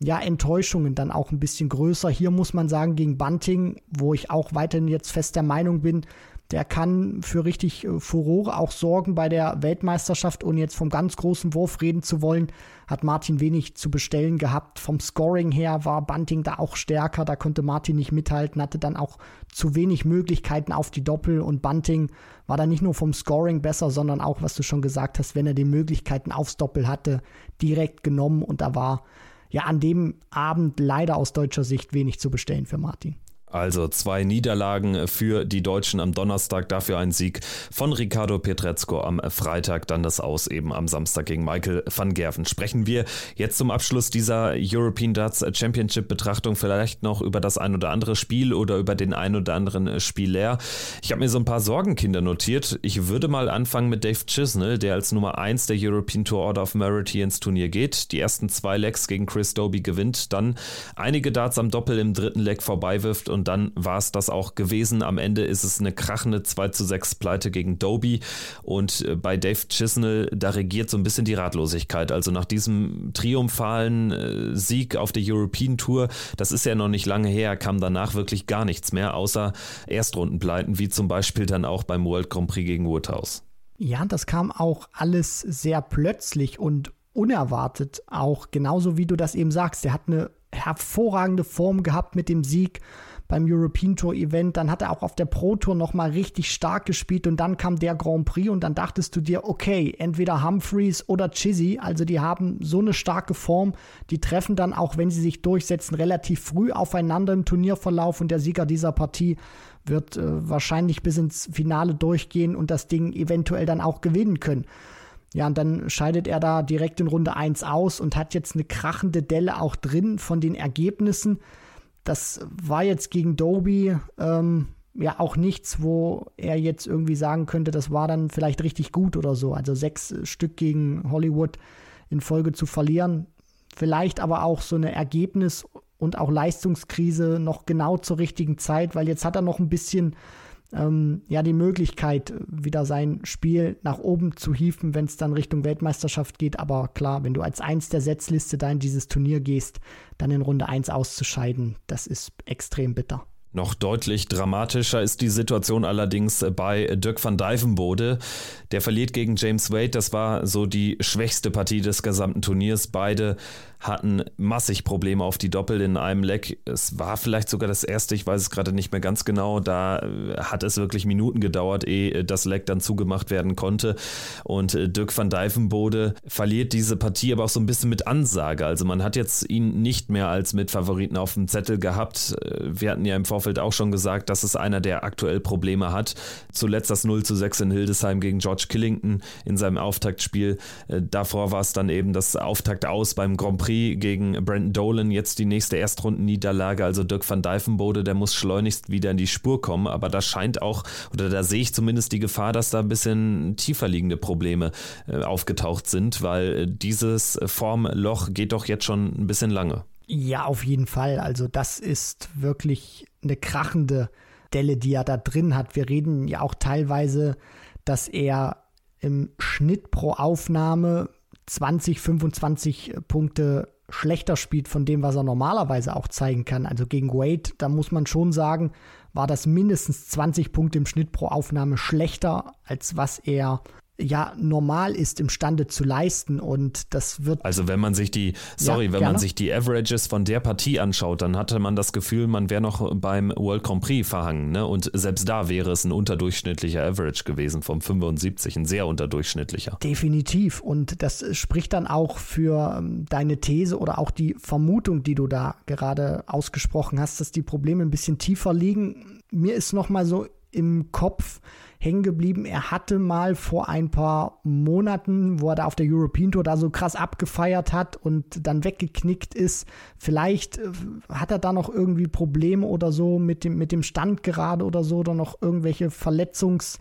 ja, Enttäuschungen dann auch ein bisschen größer. Hier muss man sagen, gegen Bunting, wo ich auch weiterhin jetzt fest der Meinung bin, Der kann für richtig äh, Furore auch sorgen bei der Weltmeisterschaft, ohne jetzt vom ganz großen Wurf reden zu wollen. Hat Martin wenig zu bestellen gehabt. Vom Scoring her war Bunting da auch stärker. Da konnte Martin nicht mithalten, hatte dann auch zu wenig Möglichkeiten auf die Doppel. Und Bunting war dann nicht nur vom Scoring besser, sondern auch, was du schon gesagt hast, wenn er die Möglichkeiten aufs Doppel hatte, direkt genommen. Und da war ja an dem Abend leider aus deutscher Sicht wenig zu bestellen für Martin. Also zwei Niederlagen für die Deutschen am Donnerstag, dafür ein Sieg von Ricardo Pietrezco am Freitag, dann das Aus eben am Samstag gegen Michael van Gerven. Sprechen wir jetzt zum Abschluss dieser European Darts Championship Betrachtung vielleicht noch über das ein oder andere Spiel oder über den ein oder anderen Spieler. Ich habe mir so ein paar Sorgenkinder notiert. Ich würde mal anfangen mit Dave Chisnell, der als Nummer 1 der European Tour Order of Merit hier ins Turnier geht. Die ersten zwei Legs gegen Chris Doby gewinnt, dann einige Darts am Doppel im dritten Leg vorbeiwirft und dann war es das auch gewesen. Am Ende ist es eine krachende 2 zu 6 Pleite gegen Doby und äh, bei Dave Chisnell, da regiert so ein bisschen die Ratlosigkeit. Also nach diesem triumphalen äh, Sieg auf der European Tour, das ist ja noch nicht lange her, kam danach wirklich gar nichts mehr, außer Erstrundenpleiten, wie zum Beispiel dann auch beim World Grand Prix gegen Woodhouse. Ja, das kam auch alles sehr plötzlich und unerwartet, auch genauso wie du das eben sagst. Er hat eine hervorragende Form gehabt mit dem Sieg beim European Tour Event. Dann hat er auch auf der Pro Tour nochmal richtig stark gespielt und dann kam der Grand Prix und dann dachtest du dir, okay, entweder Humphreys oder Chizzy, also die haben so eine starke Form, die treffen dann auch, wenn sie sich durchsetzen, relativ früh aufeinander im Turnierverlauf und der Sieger dieser Partie wird äh, wahrscheinlich bis ins Finale durchgehen und das Ding eventuell dann auch gewinnen können. Ja, und dann scheidet er da direkt in Runde 1 aus und hat jetzt eine krachende Delle auch drin von den Ergebnissen. Das war jetzt gegen Doby ähm, ja auch nichts, wo er jetzt irgendwie sagen könnte, das war dann vielleicht richtig gut oder so. Also sechs Stück gegen Hollywood in Folge zu verlieren. Vielleicht aber auch so eine Ergebnis- und auch Leistungskrise noch genau zur richtigen Zeit, weil jetzt hat er noch ein bisschen ähm, ja die Möglichkeit, wieder sein Spiel nach oben zu hieven, wenn es dann Richtung Weltmeisterschaft geht. Aber klar, wenn du als eins der Setzliste da in dieses Turnier gehst, dann in Runde 1 auszuscheiden, das ist extrem bitter. Noch deutlich dramatischer ist die Situation allerdings bei Dirk van Dijvenbode. Der verliert gegen James Wade. Das war so die schwächste Partie des gesamten Turniers. Beide hatten massig Probleme auf die Doppel in einem Leck. Es war vielleicht sogar das erste, ich weiß es gerade nicht mehr ganz genau. Da äh, hat es wirklich Minuten gedauert, ehe das Leck dann zugemacht werden konnte. Und äh, Dirk van Dijvenbode verliert diese Partie aber auch so ein bisschen mit Ansage. Also man hat jetzt ihn nicht mehr als Mitfavoriten auf dem Zettel gehabt. Äh, wir hatten ja im Vorfeld auch schon gesagt, dass es einer, der aktuell Probleme hat. Zuletzt das 0 zu 6 in Hildesheim gegen George Killington in seinem Auftaktspiel. Davor war es dann eben das Auftakt aus beim Grand Prix Prix gegen Brandon Dolan jetzt die nächste Erstrundenniederlage. Also Dirk van Dijvenbode, der muss schleunigst wieder in die Spur kommen. Aber da scheint auch, oder da sehe ich zumindest die Gefahr, dass da ein bisschen tiefer liegende Probleme äh, aufgetaucht sind, weil äh, dieses Formloch geht doch jetzt schon ein bisschen lange. Ja, auf jeden Fall. Also das ist wirklich eine krachende Delle, die er da drin hat. Wir reden ja auch teilweise, dass er im Schnitt pro Aufnahme 20, 25 Punkte schlechter spielt von dem, was er normalerweise auch zeigen kann. Also gegen Wade, da muss man schon sagen, war das mindestens 20 Punkte im Schnitt pro Aufnahme schlechter, als was er ja normal ist imstande zu leisten und das wird also wenn man sich die sorry ja, wenn man sich die Averages von der Partie anschaut dann hatte man das Gefühl man wäre noch beim World Grand Prix verhangen ne? und selbst da wäre es ein unterdurchschnittlicher Average gewesen vom 75 ein sehr unterdurchschnittlicher. Definitiv. Und das spricht dann auch für ähm, deine These oder auch die Vermutung die du da gerade ausgesprochen hast dass die Probleme ein bisschen tiefer liegen. Mir ist noch mal so im Kopf hängen geblieben. Er hatte mal vor ein paar Monaten, wo er da auf der European Tour da so krass abgefeiert hat und dann weggeknickt ist. Vielleicht äh, hat er da noch irgendwie Probleme oder so mit dem, mit dem Stand gerade oder so oder noch irgendwelche Verletzungs-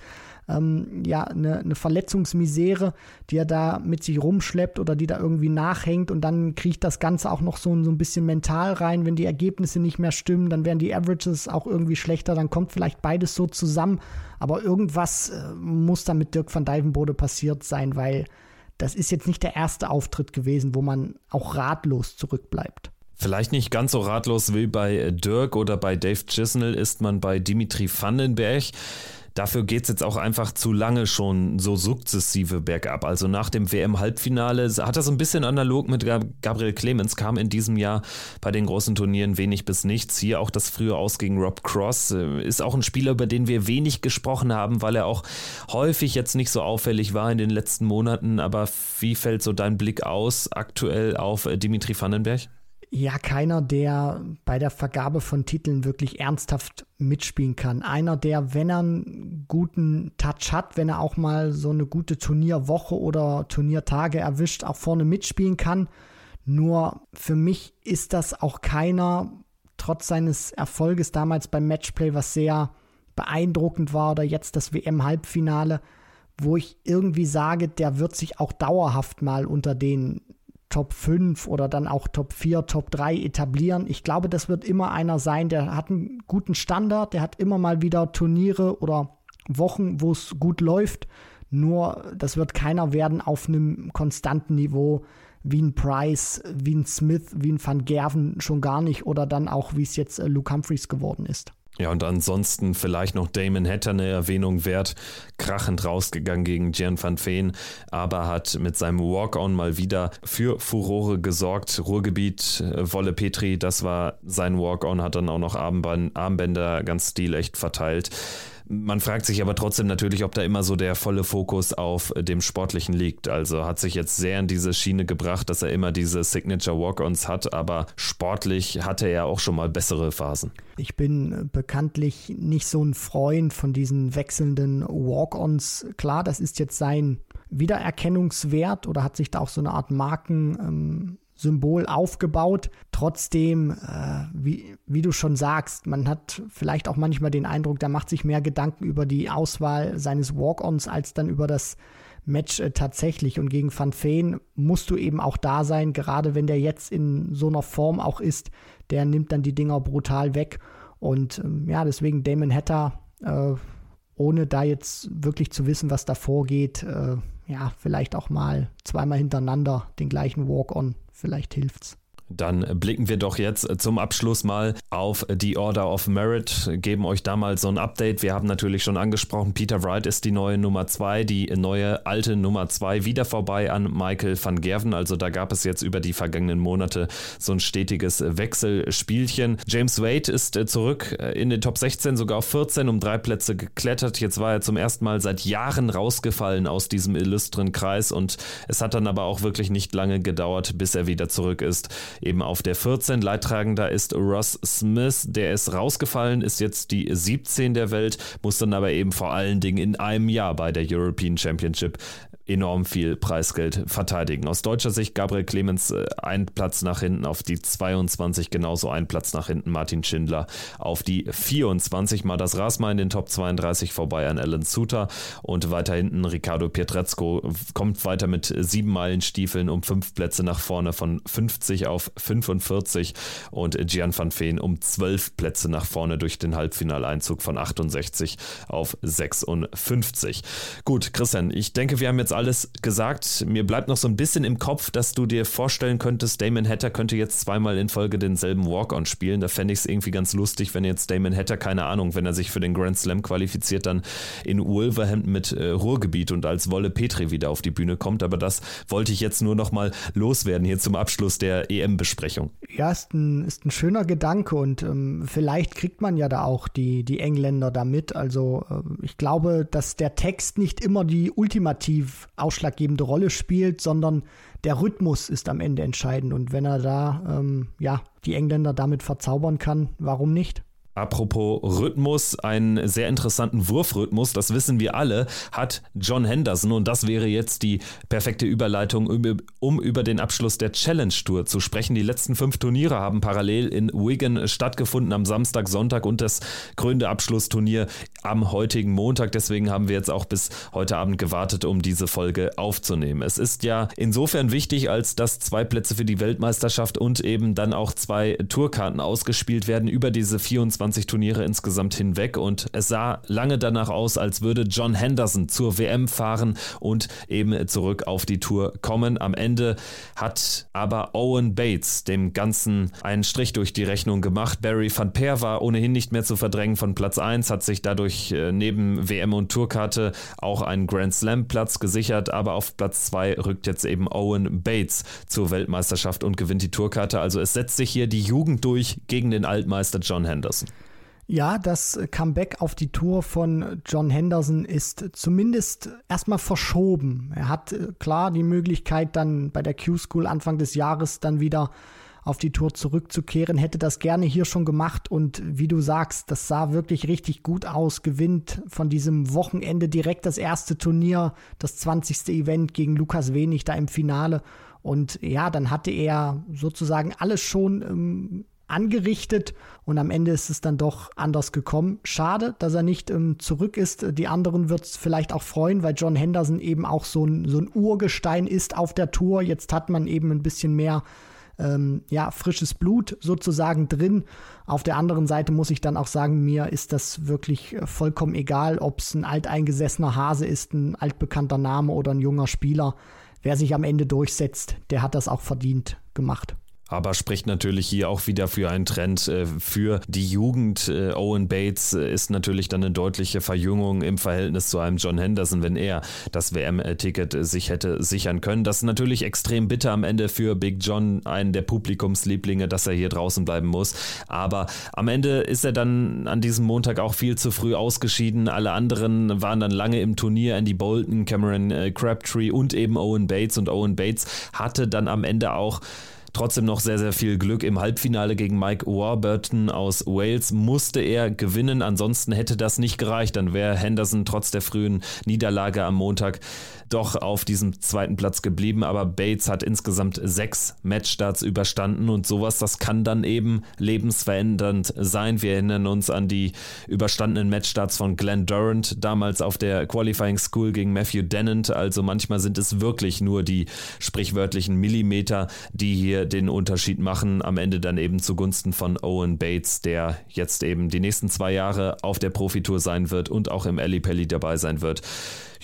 ähm, ja, eine, eine Verletzungsmisere, die er da mit sich rumschleppt oder die da irgendwie nachhängt und dann kriegt das Ganze auch noch so, so ein bisschen mental rein, wenn die Ergebnisse nicht mehr stimmen, dann werden die Averages auch irgendwie schlechter, dann kommt vielleicht beides so zusammen, aber irgendwas äh, muss da mit Dirk van Dijvenbode passiert sein, weil das ist jetzt nicht der erste Auftritt gewesen, wo man auch ratlos zurückbleibt. Vielleicht nicht ganz so ratlos wie bei Dirk oder bei Dave Chisnell ist man bei Dimitri Vandenberg dafür geht es jetzt auch einfach zu lange schon so sukzessive bergab. Also nach dem WM-Halbfinale hat so ein bisschen analog mit Gabriel Clemens, kam in diesem Jahr bei den großen Turnieren wenig bis nichts. Hier auch das frühe Aus gegen Rob Cross. Äh, ist auch ein Spieler, über den wir wenig gesprochen haben, weil er auch häufig jetzt nicht so auffällig war in den letzten Monaten. Aber wie fällt so dein Blick aus aktuell auf äh, Dimitri Vandenberg? Ja, keiner, der bei der Vergabe von Titeln wirklich ernsthaft mitspielen kann. Einer, der, wenn er einen guten Touch hat, wenn er auch mal so eine gute Turnierwoche oder Turniertage erwischt, auch vorne mitspielen kann. Nur für mich ist das auch keiner, trotz seines Erfolges damals beim Matchplay, was sehr beeindruckend war, oder jetzt das WM-Halbfinale, wo ich irgendwie sage, der wird sich auch dauerhaft mal unter den Top 5 oder dann auch Top 4, Top 3 etablieren. Ich glaube, das wird immer einer sein, der hat einen guten Standard, der hat immer mal wieder Turniere oder Wochen, wo es gut läuft. Nur das wird keiner werden auf einem konstanten Niveau wie ein Price, wie ein Smith, wie ein Van Gerven schon gar nicht oder dann auch, wie es jetzt äh, Luke Humphreys geworden ist. Ja, und ansonsten vielleicht noch Damon Hatter eine Erwähnung wert. Krachend rausgegangen gegen Jan van Veen, aber hat mit seinem Walk-On mal wieder für Furore gesorgt. Ruhrgebiet, äh, Wolle Petri, das war sein Walk-On, hat dann auch noch Armbänder ganz stilecht verteilt. Man fragt sich aber trotzdem natürlich, ob da immer so der volle Fokus auf dem Sportlichen liegt. Also hat sich jetzt sehr in diese Schiene gebracht, dass er immer diese Signature Walk-Ons hat, aber sportlich hatte er auch schon mal bessere Phasen. Ich bin bekanntlich nicht so ein Freund von diesen wechselnden Walk-Ons. Klar, das ist jetzt sein Wiedererkennungswert oder hat sich da auch so eine Art Marken. Ähm, Symbol aufgebaut. Trotzdem, äh, wie, wie du schon sagst, man hat vielleicht auch manchmal den Eindruck, der macht sich mehr Gedanken über die Auswahl seines Walk-Ons als dann über das Match äh, tatsächlich. Und gegen Van Feen musst du eben auch da sein, gerade wenn der jetzt in so einer Form auch ist, der nimmt dann die Dinger brutal weg. Und ähm, ja, deswegen Damon Hatter, äh, ohne da jetzt wirklich zu wissen, was da vorgeht, äh, ja, vielleicht auch mal zweimal hintereinander den gleichen Walk-on Vielleicht hilft's. Dann blicken wir doch jetzt zum Abschluss mal auf die Order of Merit, geben euch da mal so ein Update. Wir haben natürlich schon angesprochen, Peter Wright ist die neue Nummer 2, die neue alte Nummer 2 wieder vorbei an Michael van Gerven. Also da gab es jetzt über die vergangenen Monate so ein stetiges Wechselspielchen. James Wade ist äh, zurück äh, in den Top 16, sogar auf 14, um drei Plätze geklettert. Jetzt war er zum ersten Mal seit Jahren rausgefallen aus diesem illustren Kreis und es hat dann aber auch wirklich nicht lange gedauert, bis er wieder zurück ist eben auf der 14. Leidtragender ist Ross Smith, der ist rausgefallen, ist jetzt die 17 der Welt, muss dann aber eben vor allen Dingen in einem Jahr bei der European Championship enorm viel Preisgeld verteidigen. Aus deutscher Sicht Gabriel Clemens äh, ein Platz nach hinten auf die 22, genauso ein Platz nach hinten Martin Schindler auf die 24. Mal das Rasma in den Top 32 vorbei an Alan Suter und weiter hinten Ricardo Pietrezco kommt weiter mit sieben Meilenstiefeln um fünf Plätze nach vorne von 50 auf 45 und Gian van Veen um zwölf Plätze nach vorne durch den Halbfinaleinzug von 68 auf 56. Gut, Christian, ich denke, wir haben jetzt alles gesagt. Mir bleibt noch so ein bisschen im Kopf, dass du dir vorstellen könntest, Damon Hatter könnte jetzt zweimal in Folge denselben Walk-On spielen. Da fände ich es irgendwie ganz lustig, wenn jetzt Damon Hatter, keine Ahnung, wenn er sich für den Grand Slam qualifiziert, dann in Wolverhampton mit äh, Ruhrgebiet und als Wolle Petri wieder auf die Bühne kommt. Aber das wollte ich jetzt nur noch mal loswerden hier zum Abschluss der EM-Besprechung. Ja, ist ein, ist ein schöner Gedanke und ähm, vielleicht kriegt man ja da auch die, die Engländer damit. Also äh, ich glaube, dass der Text nicht immer die ultimativ ausschlaggebende Rolle spielt, sondern der Rhythmus ist am Ende entscheidend. Und wenn er da ähm, ja, die Engländer damit verzaubern kann, warum nicht? Apropos Rhythmus, einen sehr interessanten Wurfrhythmus, das wissen wir alle, hat John Henderson und das wäre jetzt die perfekte Überleitung, um über den Abschluss der Challenge Tour zu sprechen. Die letzten fünf Turniere haben parallel in Wigan stattgefunden am Samstag, Sonntag und das krönende Abschlussturnier am heutigen Montag. Deswegen haben wir jetzt auch bis heute Abend gewartet, um diese Folge aufzunehmen. Es ist ja insofern wichtig, als dass zwei Plätze für die Weltmeisterschaft und eben dann auch zwei Tourkarten ausgespielt werden über diese 24 20 Turniere insgesamt hinweg und es sah lange danach aus, als würde John Henderson zur WM fahren und eben zurück auf die Tour kommen. Am Ende hat aber Owen Bates dem Ganzen einen Strich durch die Rechnung gemacht. Barry van Peer war ohnehin nicht mehr zu verdrängen von Platz 1, hat sich dadurch dadurch äh, neben WM und Tourkarte auch einen Grand Slam Platz gesichert, aber auf Platz 2 rückt jetzt eben Owen Bates zur Weltmeisterschaft und gewinnt die Tourkarte. Also es setzt sich hier die Jugend durch gegen den Altmeister John Henderson. Ja, das Comeback auf die Tour von John Henderson ist zumindest erstmal verschoben. Er hat äh, klar die Möglichkeit, dann bei der Q-School Anfang des Jahres dann wieder auf die Tour zurückzukehren, hätte das gerne hier schon gemacht und wie du sagst, das sah wirklich richtig gut aus, gewinnt von diesem Wochenende direkt das erste Turnier, das 20. Event gegen Lukas Wenig da im Finale und ja, dann hatte er sozusagen alles schon ähm, angerichtet und am Ende ist es dann doch anders gekommen. Schade, dass er nicht ähm, zurück ist. Die anderen wird es vielleicht auch freuen, weil John Henderson eben auch so ein, so ein Urgestein ist auf der Tour. Jetzt hat man eben ein bisschen mehr ähm, ja, frisches Blut sozusagen drin. Auf der anderen Seite muss ich dann auch sagen, mir ist das wirklich äh, vollkommen egal, ob es ein alteingesessener Hase ist, ein altbekannter Name oder ein junger Spieler. Wer sich am Ende durchsetzt, der hat das auch verdient gemacht aber spricht natürlich hier auch wieder für einen Trend äh, für die Jugend. Äh, Owen Bates äh, ist natürlich dann eine deutliche Verjüngung im Verhältnis zu einem John Henderson, wenn er das WM-Ticket sich hätte sichern können. Das ist natürlich extrem bitter am Ende für Big John, einen der Publikumslieblinge, dass er hier draußen bleiben muss. Aber am Ende ist er dann an diesem Montag auch viel zu früh ausgeschieden. Alle anderen waren dann lange im Turnier. Andy Bolton, Cameron Crabtree und eben Owen Bates. Und Owen Bates hatte dann am Ende auch Trotzdem noch sehr, sehr viel Glück. Im Halbfinale gegen Mike Warburton aus Wales musste er gewinnen. Ansonsten hätte das nicht gereicht. Dann wäre Henderson trotz der frühen Niederlage am Montag doch auf diesem zweiten Platz geblieben, aber Bates hat insgesamt sechs Matchstarts überstanden und sowas, das kann dann eben lebensverändernd sein. Wir erinnern uns an die überstandenen Matchstarts von Glenn Durant, damals auf der Qualifying School gegen Matthew Dennant. Also manchmal sind es wirklich nur die sprichwörtlichen Millimeter, die hier den Unterschied machen. Am Ende dann eben zugunsten von Owen Bates, der jetzt eben die nächsten zwei Jahre auf der Profitour sein wird und auch im Ali Pelli dabei sein wird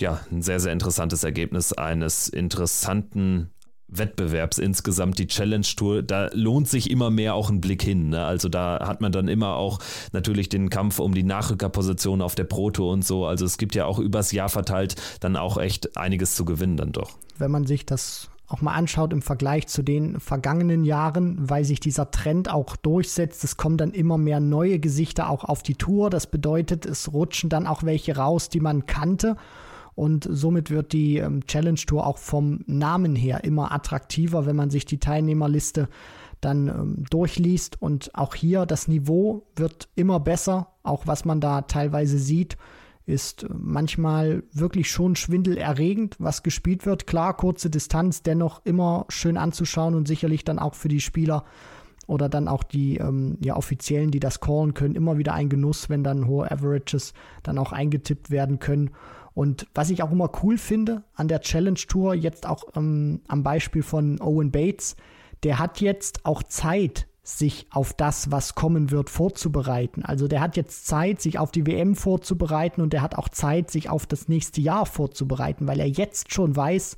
ja, ein sehr, sehr interessantes Ergebnis eines interessanten Wettbewerbs insgesamt, die Challenge Tour, da lohnt sich immer mehr auch ein Blick hin. Ne? Also da hat man dann immer auch natürlich den Kampf um die Nachrückerposition auf der Proto und so. Also es gibt ja auch übers Jahr verteilt dann auch echt einiges zu gewinnen dann doch. Wenn man sich das auch mal anschaut im Vergleich zu den vergangenen Jahren, weil sich dieser Trend auch durchsetzt. Es kommen dann immer mehr neue Gesichter auch auf die Tour. Das bedeutet, es rutschen dann auch welche raus, die man kannte und somit wird die ähm, Challenge Tour auch vom Namen her immer attraktiver, wenn man sich die Teilnehmerliste dann ähm, durchliest und auch hier das Niveau wird immer besser, auch was man da teilweise sieht ist äh, manchmal wirklich schon schwindelerregend, was gespielt wird. Klar, kurze Distanz, dennoch immer schön anzuschauen und sicherlich dann auch für die Spieler oder dann auch die ähm, ja, Offiziellen, die das callen können, immer wieder ein Genuss, wenn dann hohe Averages dann auch eingetippt werden können. Und was ich auch immer cool finde an der Challenge Tour, jetzt auch ähm, am Beispiel von Owen Bates, der hat jetzt auch Zeit, sich auf das, was kommen wird, vorzubereiten. Also der hat jetzt Zeit, sich auf die WM vorzubereiten und der hat auch Zeit, sich auf das nächste Jahr vorzubereiten, weil er jetzt schon weiß,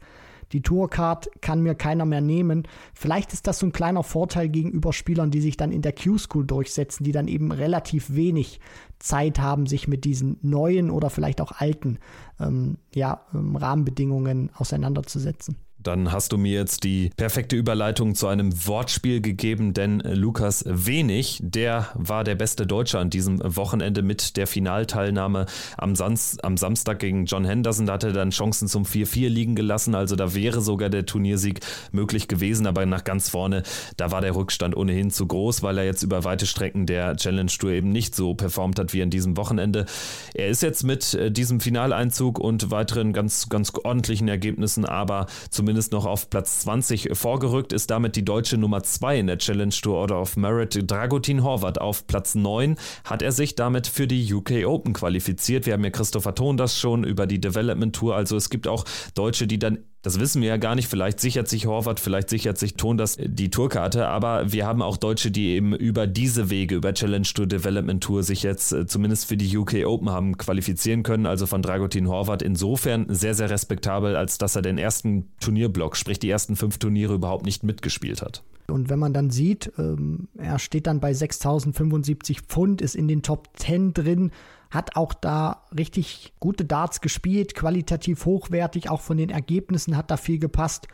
die Tourcard kann mir keiner mehr nehmen. Vielleicht ist das so ein kleiner Vorteil gegenüber Spielern, die sich dann in der Q-School durchsetzen, die dann eben relativ wenig Zeit haben, sich mit diesen neuen oder vielleicht auch alten ähm, ja, ähm, Rahmenbedingungen auseinanderzusetzen. Dann hast du mir jetzt die perfekte Überleitung zu einem Wortspiel gegeben, denn Lukas Wenig, der war der beste Deutsche an diesem Wochenende mit der Finalteilnahme am, Sans am Samstag gegen John Henderson. Da hat er dann Chancen zum 4-4 liegen gelassen, also da wäre sogar der Turniersieg möglich gewesen, aber nach ganz vorne, da war der Rückstand ohnehin zu groß, weil er jetzt über weite Strecken der Challenge Tour eben nicht so performt hat wie an diesem Wochenende. Er ist jetzt mit äh, diesem Finaleinzug und weiteren ganz, ganz ordentlichen Ergebnissen aber zumindest zumindest noch auf Platz 20 vorgerückt, ist damit die deutsche Nummer 2 in der Challenge Tour Order of Merit. Dragutin Horvath auf Platz 9 hat er sich damit für die UK Open qualifiziert. Wir haben ja Christopher Thon das schon über die Development Tour. Also es gibt auch Deutsche, die dann das wissen wir ja gar nicht. Vielleicht sichert sich Horvath, vielleicht sichert sich Ton das die Tourkarte. Aber wir haben auch Deutsche, die eben über diese Wege, über Challenge Tour, Development Tour, sich jetzt äh, zumindest für die UK Open haben qualifizieren können. Also von Dragutin Horvath insofern sehr, sehr respektabel, als dass er den ersten Turnierblock, sprich die ersten fünf Turniere überhaupt nicht mitgespielt hat. Und wenn man dann sieht, ähm, er steht dann bei 6075 Pfund, ist in den Top 10 drin, hat auch da richtig gute Darts gespielt, qualitativ hochwertig, auch von den Ergebnissen hat da viel gepasst.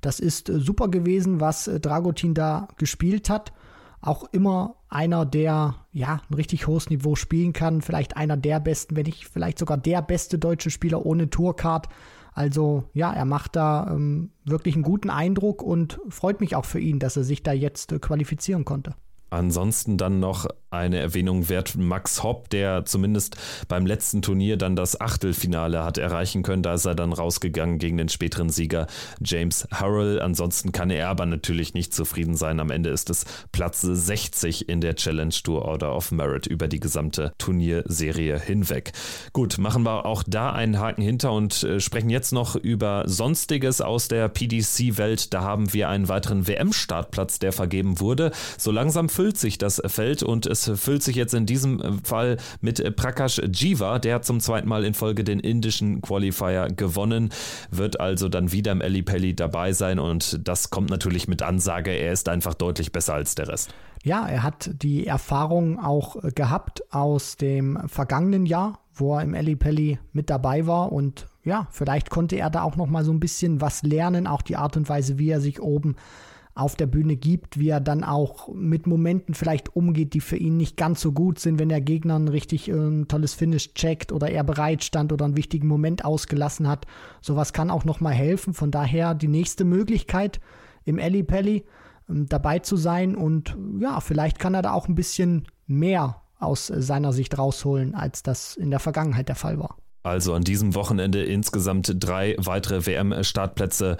Das ist äh, super gewesen, was äh, Dragutin da gespielt hat. Auch immer einer, der ja ein richtig hohes Niveau spielen kann. Vielleicht einer der besten, wenn nicht vielleicht sogar der beste deutsche Spieler ohne Tourcard. Also ja, er macht da ähm, wirklich einen guten Eindruck und freut mich auch für ihn, dass er sich da jetzt äh, qualifizieren konnte. Ansonsten dann noch eine Erwähnung wert Max Hopp, der zumindest beim letzten Turnier dann das Achtelfinale hat erreichen können. Da ist er dann rausgegangen gegen den späteren Sieger James Harrell. Ansonsten kann er aber natürlich nicht zufrieden sein. Am Ende ist es Platz 60 in der Challenge Tour Order of Merit über die gesamte Turnierserie hinweg. Gut, machen wir auch da einen Haken hinter und äh, sprechen jetzt noch über Sonstiges aus der PDC-Welt. Da haben wir einen weiteren WM-Startplatz, der vergeben wurde. So langsam füllt sich das Feld und es füllt sich jetzt in diesem äh, Fall mit äh, Prakash Jiva, der zum zweiten Mal in Folge den indischen Qualifier gewonnen, wird also dann wieder im Ali Pelli dabei sein und das kommt natürlich mit Ansage, er ist einfach deutlich besser als der Rest. Ja, er hat die Erfahrung auch äh, gehabt aus dem vergangenen Jahr, wo er im Ali Pelli mit dabei war und ja, vielleicht konnte er da auch noch mal so ein bisschen was lernen, auch die Art und Weise, wie er sich oben auf der Bühne gibt, wie er dann auch mit Momenten vielleicht umgeht, die für ihn nicht ganz so gut sind, wenn der Gegner ein richtig äh, tolles Finish checkt oder er bereit stand oder einen wichtigen Moment ausgelassen hat. Sowas kann auch nochmal helfen. Von daher die nächste Möglichkeit im Ellie Pelli äh, dabei zu sein und ja, vielleicht kann er da auch ein bisschen mehr aus seiner Sicht rausholen, als das in der Vergangenheit der Fall war. Also an diesem Wochenende insgesamt drei weitere WM-Startplätze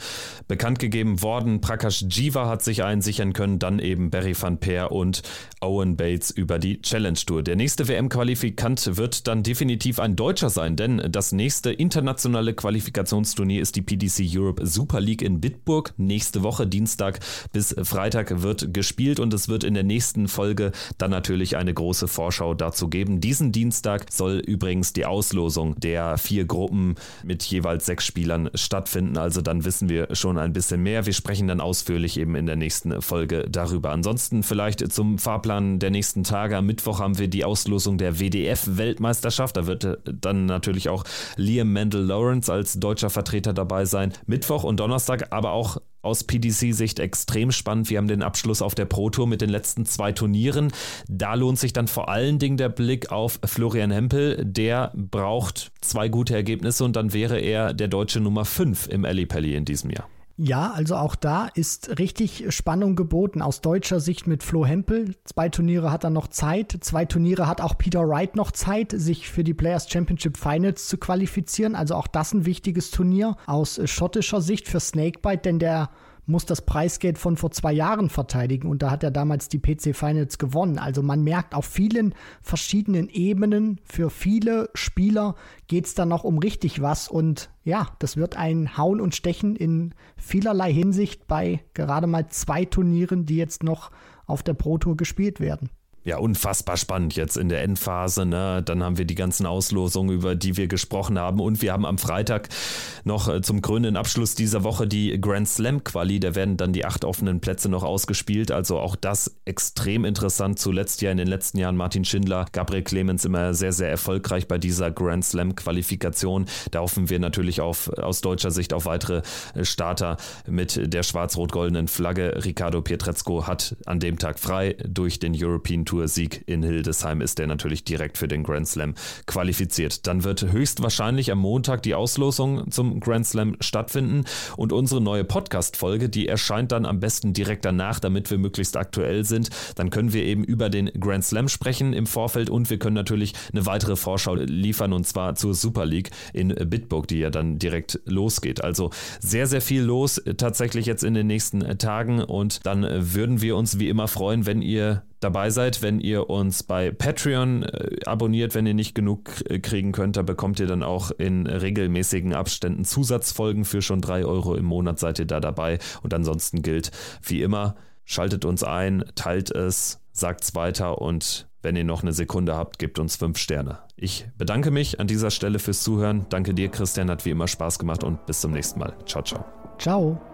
bekannt gegeben worden. Prakash Jiva hat sich einen sichern können, dann eben Barry van Peer und Owen Bates über die Challenge Tour. Der nächste WM-Qualifikant wird dann definitiv ein Deutscher sein, denn das nächste internationale Qualifikationsturnier ist die PDC Europe Super League in Bitburg. Nächste Woche, Dienstag bis Freitag, wird gespielt und es wird in der nächsten Folge dann natürlich eine große Vorschau dazu geben. Diesen Dienstag soll übrigens die Auslosung der der vier Gruppen mit jeweils sechs Spielern stattfinden. Also dann wissen wir schon ein bisschen mehr. Wir sprechen dann ausführlich eben in der nächsten Folge darüber. Ansonsten vielleicht zum Fahrplan der nächsten Tage. Am Mittwoch haben wir die Auslosung der WDF-Weltmeisterschaft. Da wird dann natürlich auch Liam Mendel Lawrence als deutscher Vertreter dabei sein. Mittwoch und Donnerstag aber auch aus PDC-Sicht extrem spannend. Wir haben den Abschluss auf der Pro Tour mit den letzten zwei Turnieren. Da lohnt sich dann vor allen Dingen der Blick auf Florian Hempel. Der braucht zwei gute Ergebnisse und dann wäre er der deutsche Nummer 5 im Pelli in diesem Jahr. Ja, also auch da ist richtig Spannung geboten. Aus deutscher Sicht mit Flo Hempel. Zwei Turniere hat er noch Zeit. Zwei Turniere hat auch Peter Wright noch Zeit, sich für die Players Championship Finals zu qualifizieren. Also auch das ein wichtiges Turnier aus schottischer Sicht für Snakebite, denn der muss das Preisgeld von vor zwei Jahren verteidigen. Und da hat er damals die PC Finals gewonnen. Also man merkt auf vielen verschiedenen Ebenen, für viele Spieler geht es dann noch um richtig was. Und ja, das wird ein Hauen und Stechen in vielerlei Hinsicht bei gerade mal zwei Turnieren, die jetzt noch auf der Pro Tour gespielt werden ja, unfassbar spannend jetzt in der Endphase. Ne? Dann haben wir die ganzen Auslosungen, über die wir gesprochen haben. Und wir haben am Freitag noch äh, zum krönenden Abschluss dieser Woche die Grand Slam Quali. Da werden dann die acht offenen Plätze noch ausgespielt. Also auch das extrem interessant. Zuletzt ja in den letzten Jahren Martin Schindler, Gabriel Clemens immer sehr, sehr erfolgreich bei dieser Grand Slam Qualifikation. Da hoffen wir natürlich auf, aus deutscher Sicht auf weitere äh, Starter mit der schwarz-rot-goldenen Flagge. Ricardo Pietrezco hat an dem Tag frei durch den European Tour Tour-Sieg in Hildesheim ist der natürlich direkt für den Grand Slam qualifiziert. Dann wird höchstwahrscheinlich am Montag die Auslosung zum Grand Slam stattfinden und unsere neue Podcast-Folge, die erscheint dann am besten direkt danach, damit wir möglichst aktuell sind. Dann können wir eben über den Grand Slam sprechen im Vorfeld und wir können natürlich eine weitere Vorschau liefern und zwar zur Super League in Bitburg, die ja dann direkt losgeht. Also sehr, sehr viel los tatsächlich jetzt in den nächsten Tagen und dann würden wir uns wie immer freuen, wenn ihr dabei seid, wenn ihr uns bei Patreon äh, abonniert, wenn ihr nicht genug äh, kriegen könnt, da bekommt ihr dann auch in regelmäßigen Abständen Zusatzfolgen für schon 3 Euro im Monat seid ihr da dabei. Und ansonsten gilt wie immer, schaltet uns ein, teilt es, sagt es weiter und wenn ihr noch eine Sekunde habt, gebt uns 5 Sterne. Ich bedanke mich an dieser Stelle fürs Zuhören. Danke dir, Christian, hat wie immer Spaß gemacht und bis zum nächsten Mal. Ciao, ciao. Ciao.